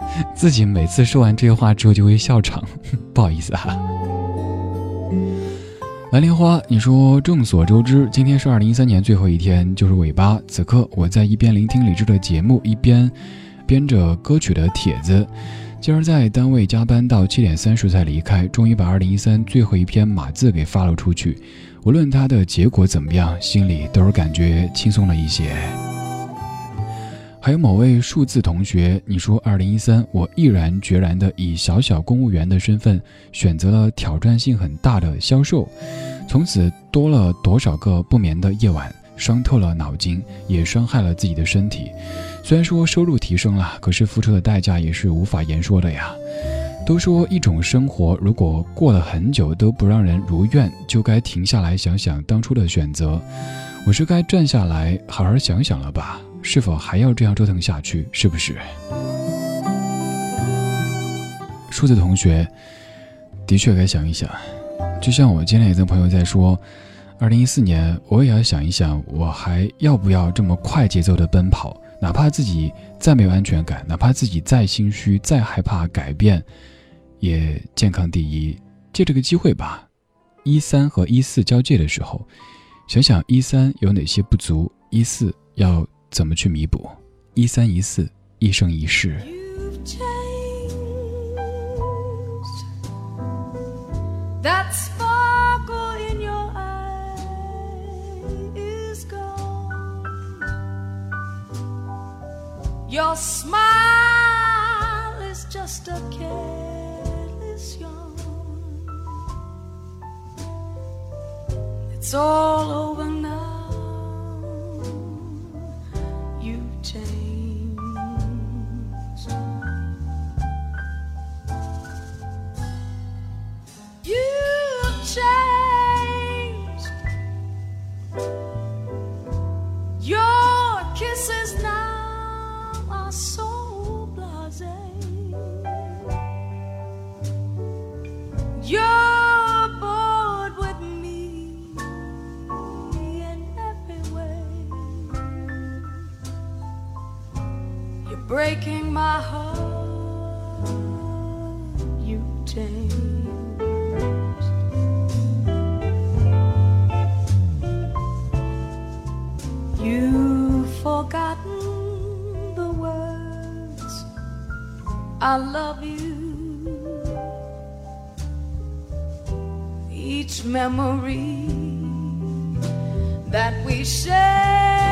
自己每次说完这些话之后就会笑场，不好意思哈、蓝莲花，你说众所周知，今天是二零一三年最后一天，就是尾巴。此刻我在一边聆听李志的节目，一边编着歌曲的帖子。今儿在单位加班到七点三十才离开，终于把二零一三最后一篇码字给发了出去。无论它的结果怎么样，心里都是感觉轻松了一些。还有某位数字同学，你说二零一三，我毅然决然地以小小公务员的身份选择了挑战性很大的销售，从此多了多少个不眠的夜晚，伤透了脑筋，也伤害了自己的身体。虽然说收入提升了，可是付出的代价也是无法言说的呀。都说一种生活，如果过了很久都不让人如愿，就该停下来想想当初的选择。我是该站下来好好想想了吧？是否还要这样折腾下去？是不是？数字同学，的确该想一想。就像我今天也跟朋友在说，二零一四年我也要想一想，我还要不要这么快节奏的奔跑？哪怕自己再没有安全感，哪怕自己再心虚、再害怕改变，也健康第一。借这个机会吧，一三和一四交界的时候，想想一三有哪些不足，一四要怎么去弥补？一三一四，一生一世。that's for gold in your eyes your smile is just a careless yawn. It's all over now. Breaking my heart. You changed. You've forgotten the words. I love you. Each memory that we share,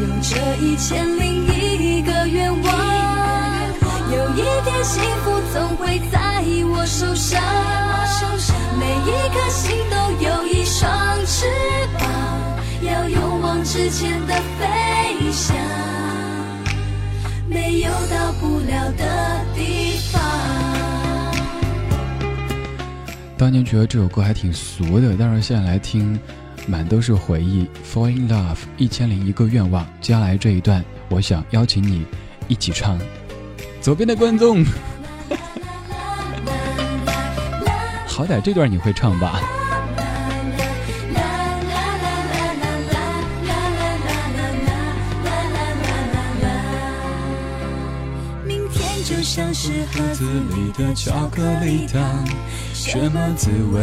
有这一千零一个愿望，有一天幸福总会在我手上，每一颗心都有一双翅膀，要勇往直前的飞翔，没有到不了的地方。当年觉得这首歌还挺俗的，但是现在来听，满都是回忆。Fall in love，一千零一个愿望。接下来这一段，我想邀请你一起唱。左边的观众，好歹这段你会唱吧？明天就像是盒子里的巧克力糖，什么滋味？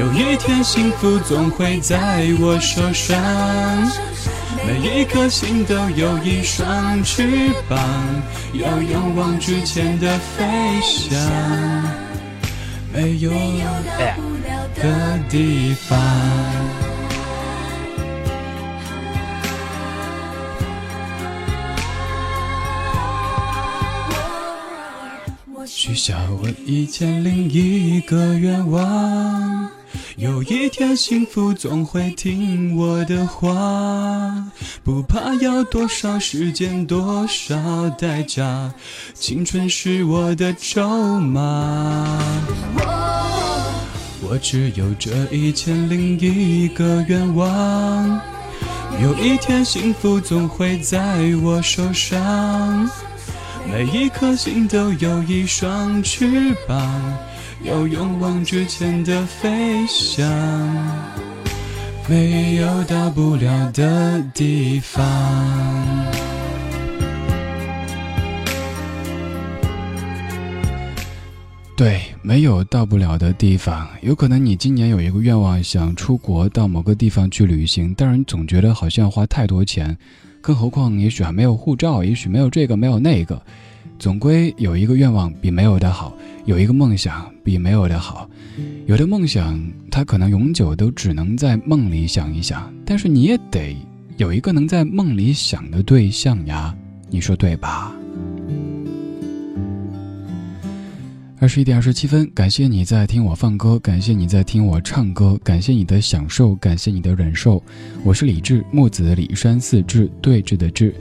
有一天幸福总会在我手上。每一颗心都有一双翅膀，要勇往直前的飞翔，没有到不了的地方。许下我一千零一个愿望。有一天幸福总会听我的话，不怕要多少时间，多少代价，青春是我的筹码。我只有这一千零一个愿望，有一天幸福总会在我手上，每一颗心都有一双翅膀。要勇往直前的飞翔，没有到不了的地方。对，没有到不了的地方。有可能你今年有一个愿望，想出国到某个地方去旅行，但是你总觉得好像要花太多钱，更何况也许还没有护照，也许没有这个没有那个。总归有一个愿望比没有的好，有一个梦想比没有的好。有的梦想，它可能永久都只能在梦里想一想，但是你也得有一个能在梦里想的对象呀，你说对吧？二十一点二十七分，感谢你在听我放歌，感谢你在听我唱歌，感谢你的享受，感谢你的忍受。我是李志，木子李山寺志对峙的志，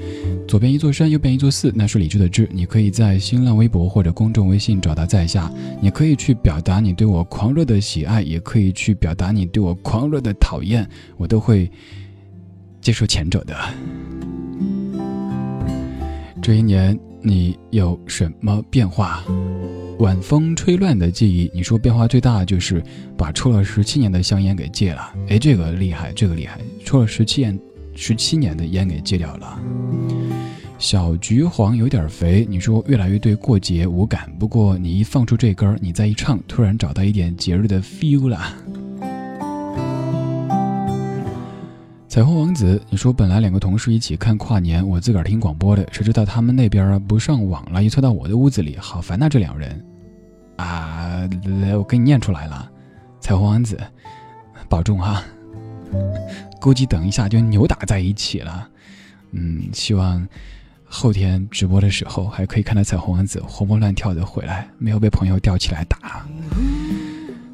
左边一座山，右边一座寺，那是李志的志。你可以在新浪微博或者公众微信找到在下，你可以去表达你对我狂热的喜爱，也可以去表达你对我狂热的讨厌，我都会接受前者的。这一年你有什么变化？晚风吹乱的记忆，你说变化最大就是把抽了十七年的香烟给戒了。哎，这个厉害，这个厉害，抽了十七年十七年的烟给戒掉了。小橘黄有点肥，你说越来越对过节无感。不过你一放出这歌，你再一唱，突然找到一点节日的 feel 了。彩虹王子，你说本来两个同事一起看跨年，我自个儿听广播的，谁知道他们那边不上网了，一凑到我的屋子里，好烦呐！这两人。啊，来，我给你念出来了，彩虹王子，保重哈。估计等一下就扭打在一起了。嗯，希望后天直播的时候还可以看到彩虹王子活蹦乱跳的回来，没有被朋友吊起来打。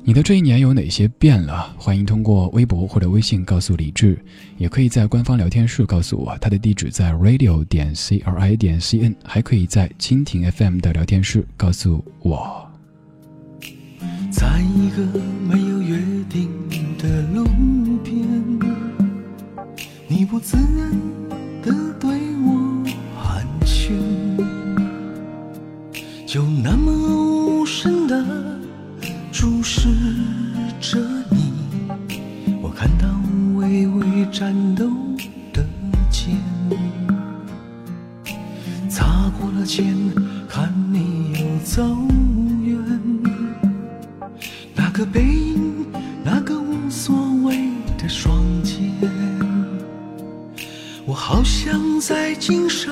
你的这一年有哪些变了？欢迎通过微博或者微信告诉李志，也可以在官方聊天室告诉我，他的地址在 radio 点 c r i 点 c n，还可以在蜻蜓 FM 的聊天室告诉我。在一个没有约定的路边，你不自然的对我寒暄，就那么无声的注视着你。我看到微微颤抖的肩，擦过了肩，看你又走。个背影，那个无所谓的双肩，我好像在经受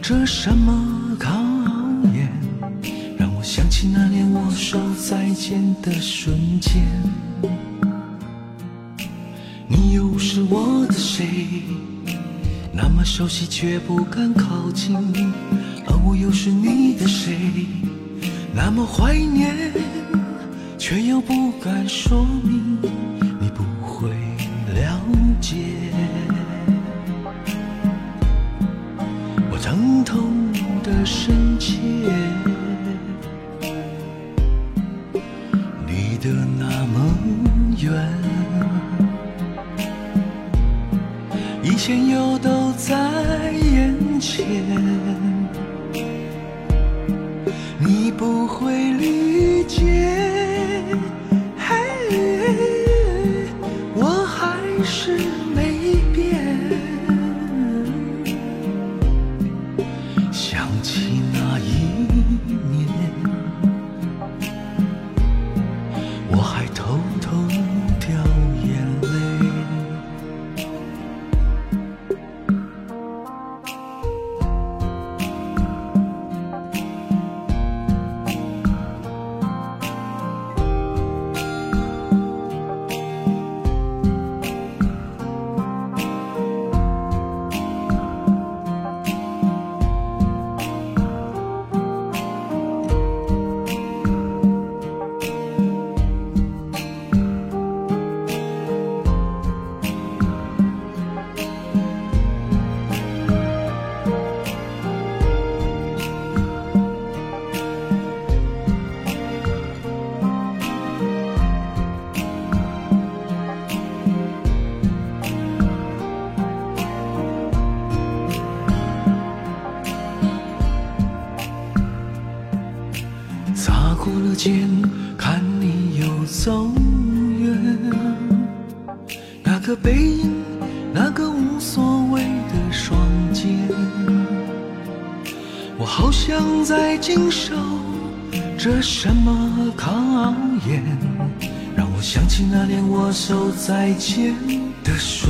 着什么考验，让我想起那年握手再见的瞬间。你又是我的谁？那么熟悉却不敢靠近，而我又是你的谁？那么怀念。却又不敢说明，你不会了解。我疼痛的深切，离得那么远，以前又都在眼前，你不会理解。着什么考验，让我想起那年握手再见的瞬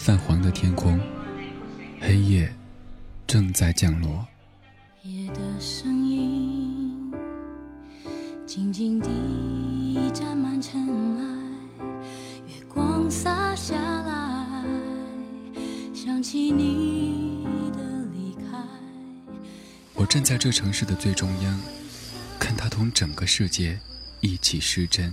泛黄的天空，黑夜正在降落。夜的声音，静静地沾满尘埃，月光洒下来，想起你的离开。我站在这城市的最中央，看它同整个世界一起失真。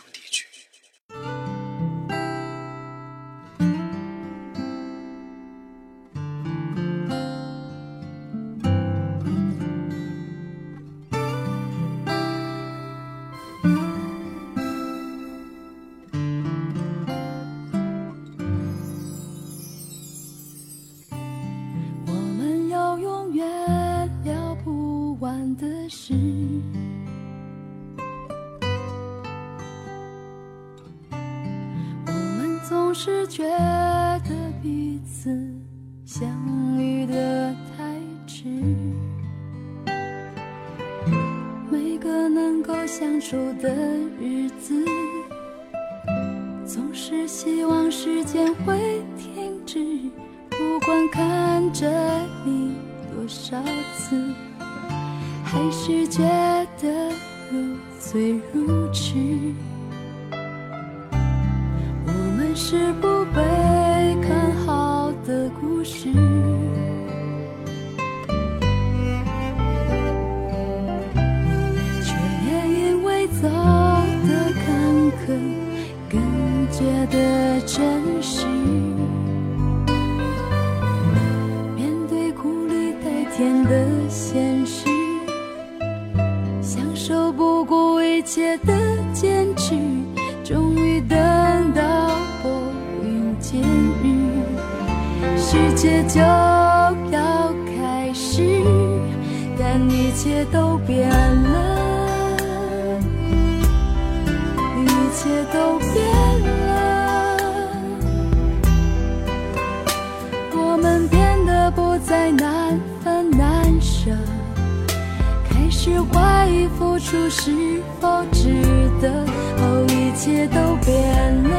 是否值得。哦，一切都变了，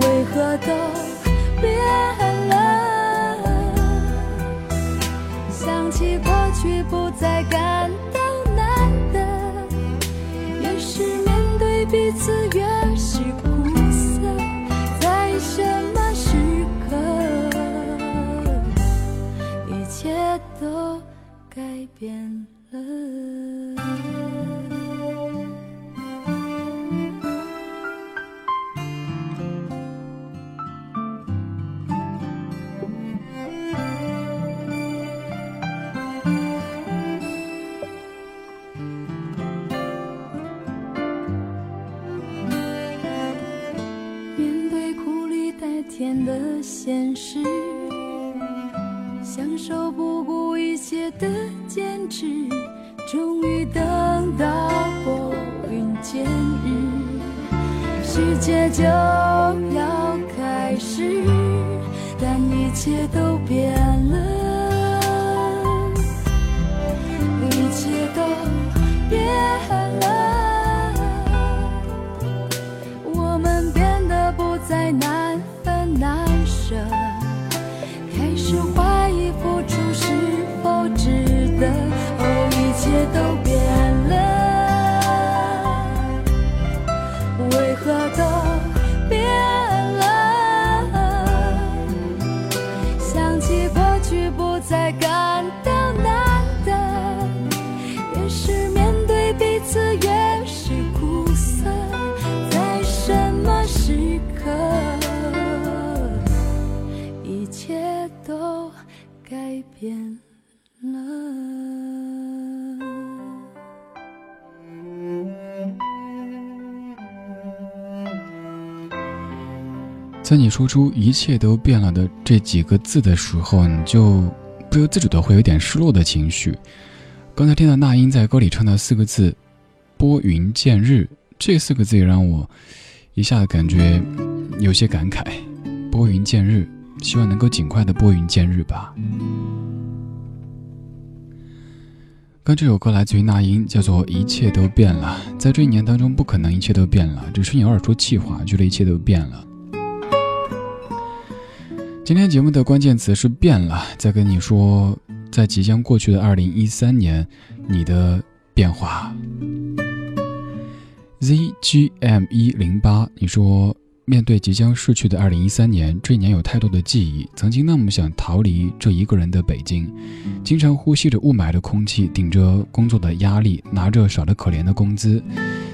为何都变了？想起过去不再感切就要开始，但一切都变在你说出“一切都变了”的这几个字的时候，你就不由自主的会有点失落的情绪。刚才听到那英在歌里唱的四个字“拨云见日”，这四个字也让我一下子感觉有些感慨。拨云见日，希望能够尽快的拨云见日吧。刚这首歌来自于那英，叫做《一切都变了》。在这一年当中，不可能一切都变了，只是你偶尔说气话，觉得一切都变了。今天节目的关键词是变了，再跟你说，在即将过去的二零一三年，你的变化。ZGM 一零八，你说面对即将逝去的二零一三年，这一年有太多的记忆，曾经那么想逃离这一个人的北京，经常呼吸着雾霾的空气，顶着工作的压力，拿着少得可怜的工资，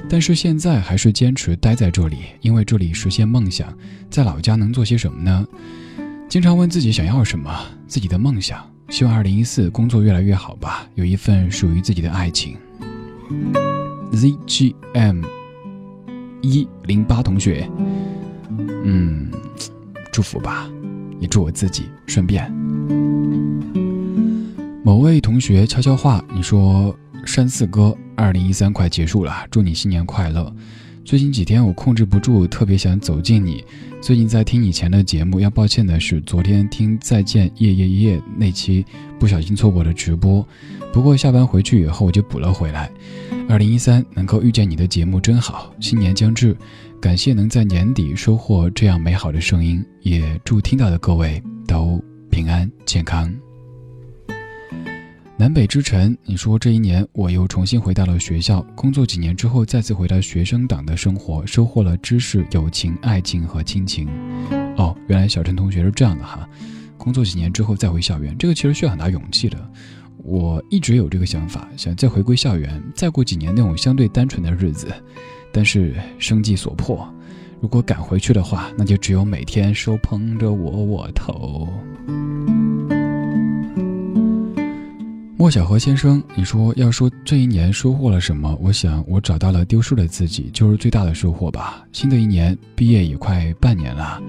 但是现在还是坚持待在这里，因为这里实现梦想。在老家能做些什么呢？经常问自己想要什么，自己的梦想。希望二零一四工作越来越好吧，有一份属于自己的爱情。ZGM 一零八同学，嗯，祝福吧，也祝我自己顺便。某位同学悄悄话，你说山四哥，二零一三快结束了，祝你新年快乐。最近几天我控制不住，特别想走近你。最近在听以前的节目，要抱歉的是，昨天听《再见夜夜夜》那期不小心错过了直播。不过下班回去以后我就补了回来。二零一三能够遇见你的节目真好，新年将至，感谢能在年底收获这样美好的声音，也祝听到的各位都平安健康。南北之城，你说这一年我又重新回到了学校，工作几年之后再次回到学生党的生活，收获了知识、友情、爱情和亲情。哦，原来小陈同学是这样的哈，工作几年之后再回校园，这个其实需要很大勇气的。我一直有这个想法，想再回归校园，再过几年那种相对单纯的日子，但是生计所迫，如果赶回去的话，那就只有每天手捧着窝窝头。莫小河先生，你说要说这一年收获了什么？我想我找到了丢失的自己，就是最大的收获吧。新的一年毕业也快半年了，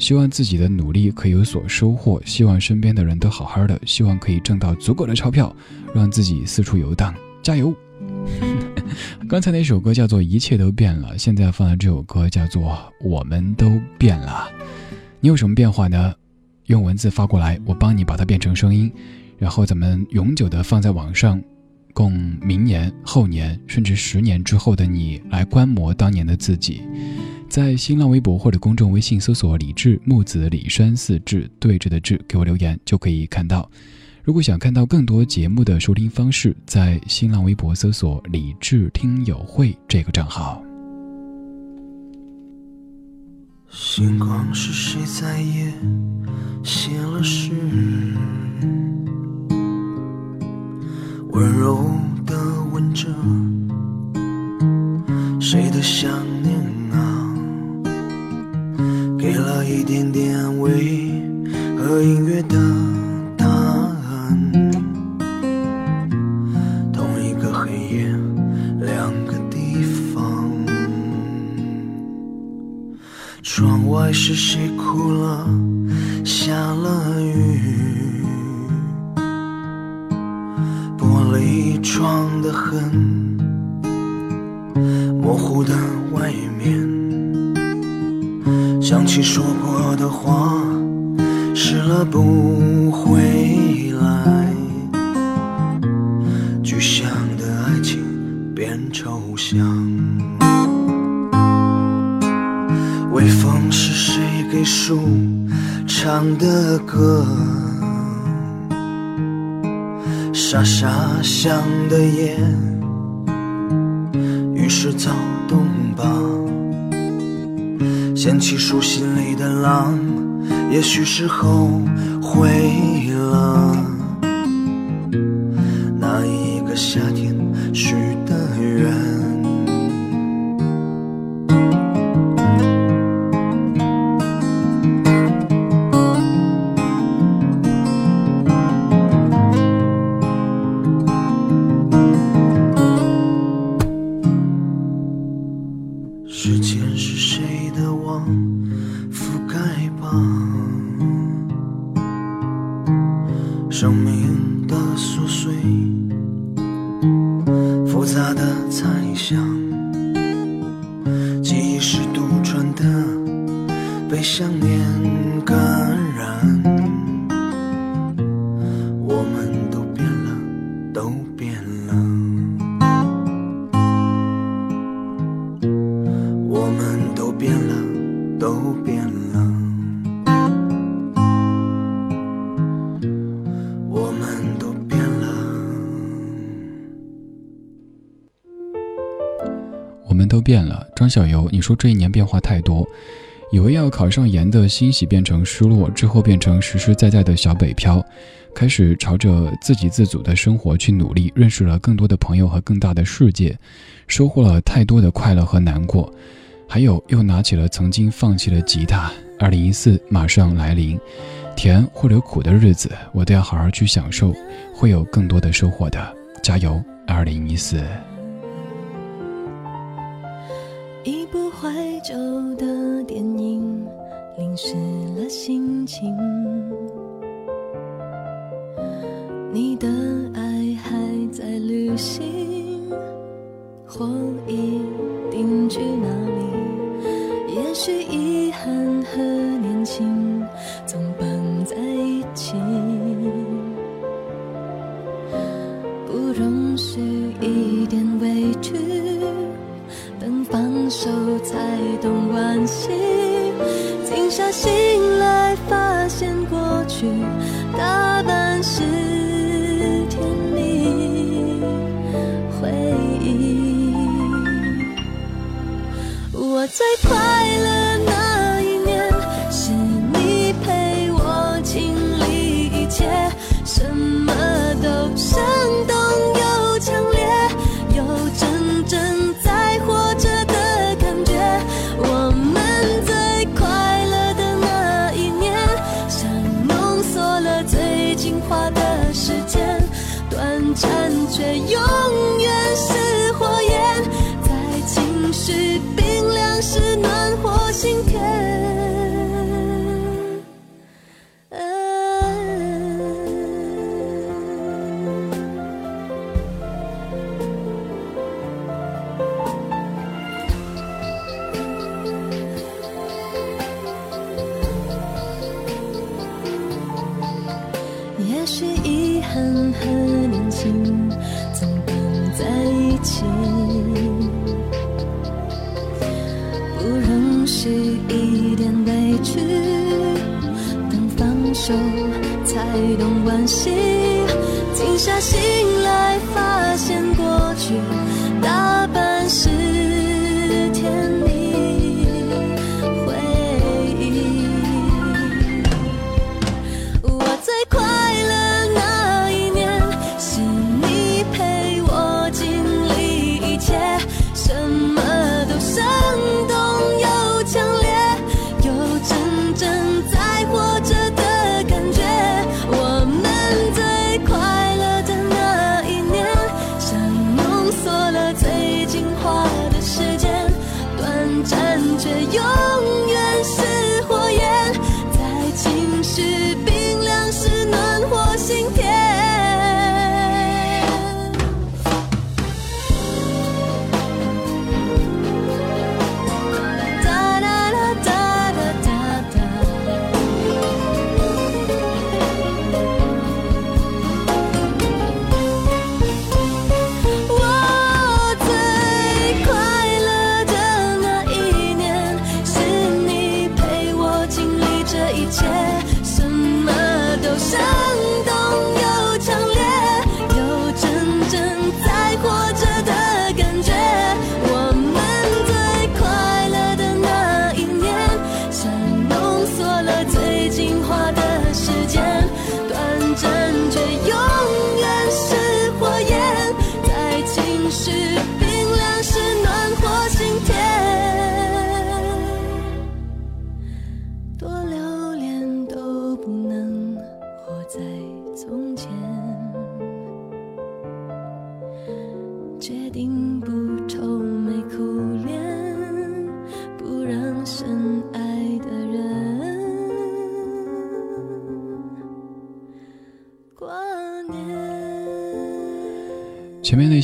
希望自己的努力可以有所收获，希望身边的人都好好的，希望可以挣到足够的钞票，让自己四处游荡。加油！刚才那首歌叫做《一切都变了》，现在放的这首歌叫做《我们都变了》。你有什么变化呢？用文字发过来，我帮你把它变成声音。然后咱们永久的放在网上，供明年、后年甚至十年之后的你来观摩当年的自己。在新浪微博或者公众微信搜索“李志木子李山四志对着的志”，给我留言就可以看到。如果想看到更多节目的收听方式，在新浪微博搜索“李志听友会”这个账号。星光是谁在夜写了诗？温柔的吻着谁的想念啊？给了一点点安慰和音乐的答案。同一个黑夜，两个地方。窗外是谁哭了？下了雨。伪装的很，模糊的外面，想起说过的话，失了不回来，具象的爱情变抽象。微风是谁给树唱的歌？沙沙响的夜，于是躁动吧。掀起树心里的浪，也许是后悔了。变了。张小游，你说这一年变化太多，以为要考上研的欣喜变成失落，之后变成实实在在的小北漂，开始朝着自给自足的生活去努力，认识了更多的朋友和更大的世界，收获了太多的快乐和难过，还有又拿起了曾经放弃的吉他。二零一四马上来临，甜或者苦的日子，我都要好好去享受，会有更多的收获的。加油，二零一四！湿了心情。你的爱还在旅行，或已定居哪里？也许遗憾和年轻总绑在一起，不容许一点委屈。等放手才懂惋惜，静下心来发现过去大半是甜蜜回忆。我最快乐却惜。静下心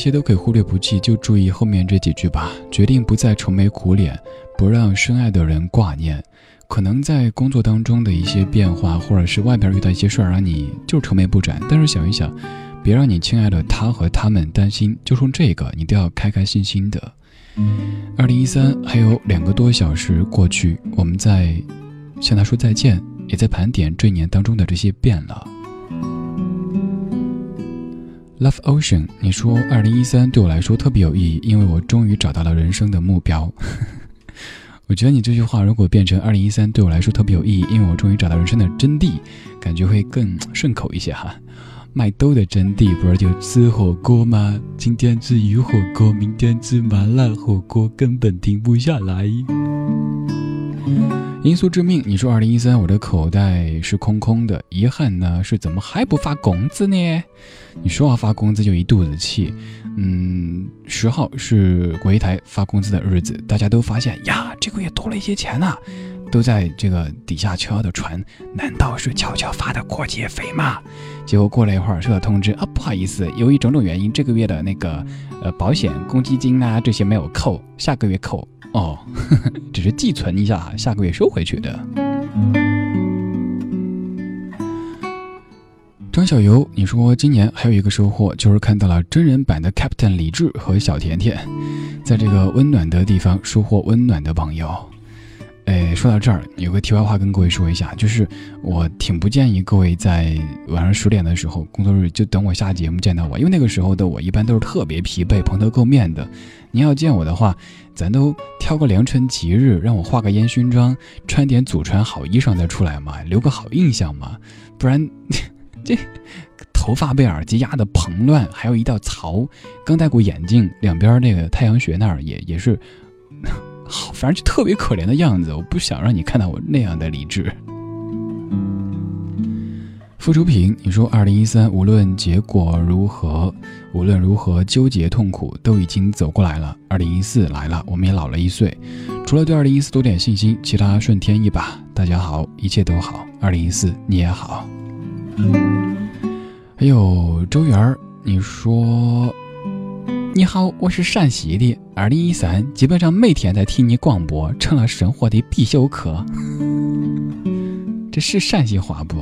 这些都可以忽略不计，就注意后面这几句吧。决定不再愁眉苦脸，不让深爱的人挂念。可能在工作当中的一些变化，或者是外边遇到一些事儿，让你就愁眉不展。但是想一想，别让你亲爱的他和他们担心，就冲这个，你都要开开心心的。二零一三还有两个多小时过去，我们在向他说再见，也在盘点这一年当中的这些变了。Love Ocean，你说二零一三对我来说特别有意义，因为我终于找到了人生的目标。我觉得你这句话如果变成二零一三对我来说特别有意义，因为我终于找到人生的真谛，感觉会更顺口一些哈。麦兜的真谛不是就吃火锅吗？今天吃鱼火锅，明天吃麻辣火锅，根本停不下来。因素致命，你说二零一三我的口袋是空空的，遗憾呢是怎么还不发工资呢？你说要发工资就一肚子气。嗯，十号是国一台发工资的日子，大家都发现呀，这个月多了一些钱呐，都在这个底下悄悄的传，难道是悄悄发的过节费吗？结果过了一会儿收到通知啊，不好意思，由于种种原因，这个月的那个呃保险、公积金啊这些没有扣，下个月扣哦，呵 呵只是寄存一下，下个月收回去的。张小游，你说今年还有一个收获，就是看到了真人版的 Captain 李志和小甜甜，在这个温暖的地方收获温暖的朋友。哎，说到这儿，有个题外话跟各位说一下，就是我挺不建议各位在晚上十点的时候工作日就等我下节目见到我，因为那个时候的我一般都是特别疲惫、蓬头垢面的。您要见我的话，咱都挑个良辰吉日，让我化个烟熏妆，穿点祖传好衣裳再出来嘛，留个好印象嘛，不然。这头发被耳机压得蓬乱，还有一道槽，刚戴过眼镜，两边那个太阳穴那儿也也是，反正就特别可怜的样子。我不想让你看到我那样的理智。付出平，你说二零一三无论结果如何，无论如何纠结痛苦，都已经走过来了。二零一四来了，我们也老了一岁。除了对二零一四多点信心，其他顺天意吧。大家好，一切都好。二零一四你也好。还有周元，你说你好，我是陕西的。二零一三基本上每天在听你广播，成了生活的必修课。这是陕西话不？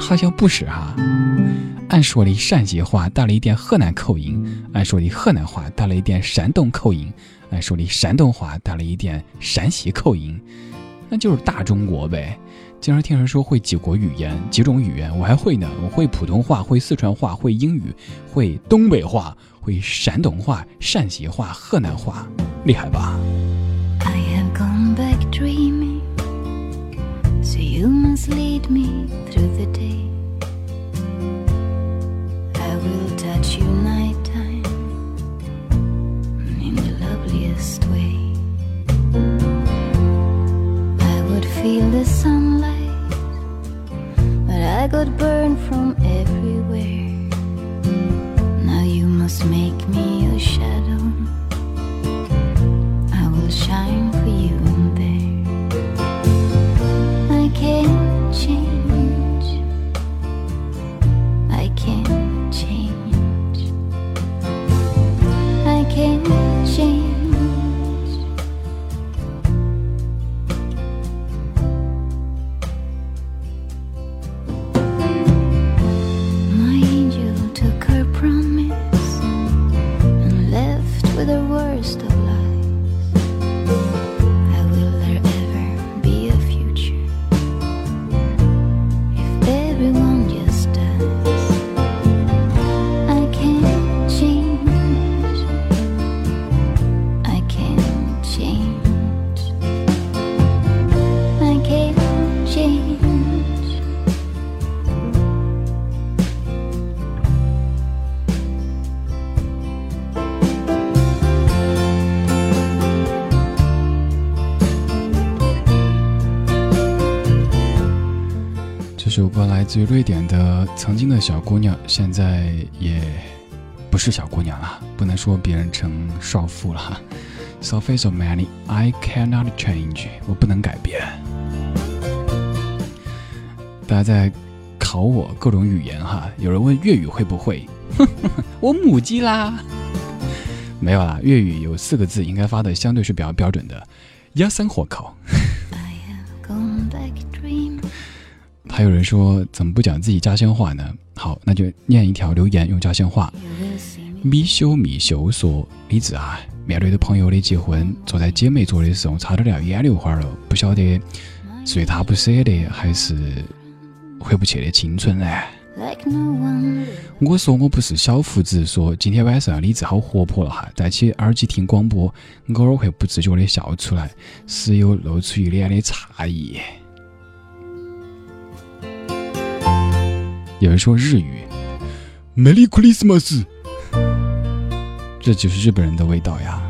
好像不是哈。俺说的陕西话带了一点河南口音，俺说的河南话带了一点山东口音，俺说的山东话带了一点山西口音，那就是大中国呗。经常听人说会几国语言，几种语言，我还会呢。我会普通话，会四川话，会英语，会东北话，会山东话、陕西话、河南话，厉害吧？I have gone back dreaming, so you must lead me through the day. I will touch you nighttime in the loveliest way. I would feel the sun. I got burned from everywhere. Now you must make me your shadow. 这首歌来自于瑞典的曾经的小姑娘，现在也不是小姑娘了，不能说别人成少妇了。So face so many, I cannot change，我不能改变。大家在考我各种语言哈，有人问粤语会不会？我母鸡啦。没有啦，粤语有四个字应该发的相对是比较标准的，鸭三火烤。还有人说怎么不讲自己家乡话呢？好，那就念一条留言用家乡话。米修米修说：“李子啊，面对着朋友的结婚，坐在姐妹桌的时候，差点要眼流花了，不晓得是他不舍得，还是回不去的青春呢？” Like no one. 我说我不是小胡子，说今天晚上李子好活泼了哈，戴起耳机听广播，偶尔会不自觉的笑出来，时有露出一脸的诧异。有人说日语，Merry Christmas，这就是日本人的味道呀。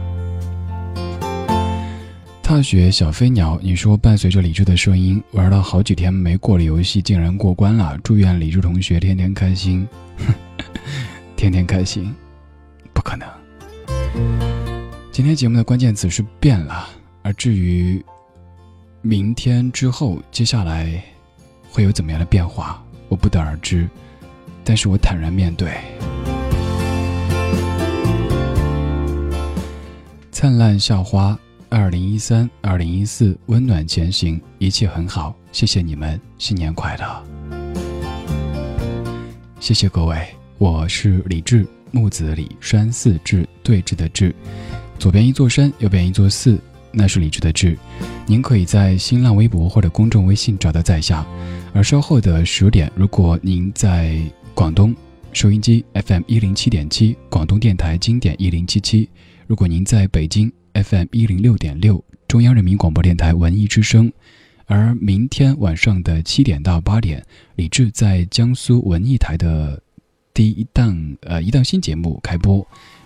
踏雪小飞鸟，你说伴随着李志的声音，玩了好几天没过的游戏竟然过关了，祝愿李志同学天天开心。天天开心，不可能。今天节目的关键词是变了，而至于明天之后，接下来会有怎么样的变化，我不得而知。但是我坦然面对。灿烂校花，二零一三、二零一四，温暖前行，一切很好，谢谢你们，新年快乐！谢谢各位。我是李志，木子李，山寺志，对峙的志，左边一座山，右边一座寺，那是李智的智。您可以在新浪微博或者公众微信找到在下。而稍后的十点，如果您在广东，收音机 FM 一零七点七，广东电台经典一零七七；如果您在北京 FM 一零六点六，中央人民广播电台文艺之声。而明天晚上的七点到八点，李志在江苏文艺台的。第一档呃一档新节目开播，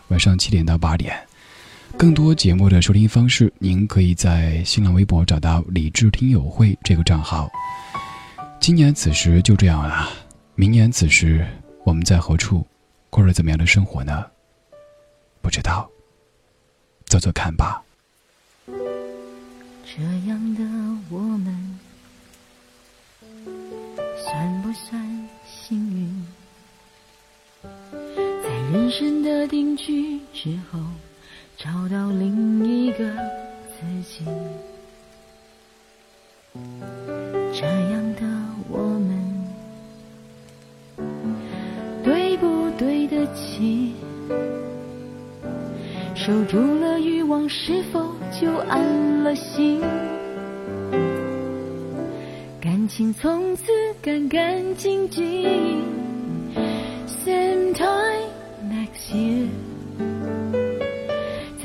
晚上七点到八点。更多节目的收听方式，您可以在新浪微博找到“理智听友会”这个账号。今年此时就这样了，明年此时我们在何处，过着怎么样的生活呢？不知道，走走看吧。这样的我们，算不算幸运？在人生的定居之后，找到另一个自己。这样的我们，对不对得起？守住了欲望，是否就安了心？感情从此干干净净。Same time next year，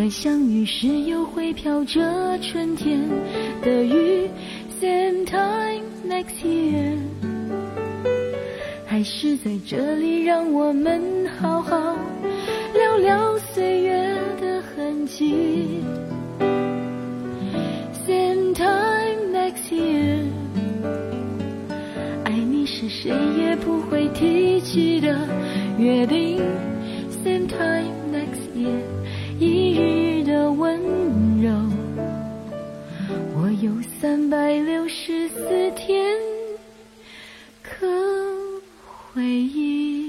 再相遇时又会飘着春天的雨。Same time next year，还是在这里让我们好好聊聊岁月的痕迹。Same time next year，爱你是谁也不会提起的约定。Same time next year，一日的温柔，我有三百六十四天可回忆。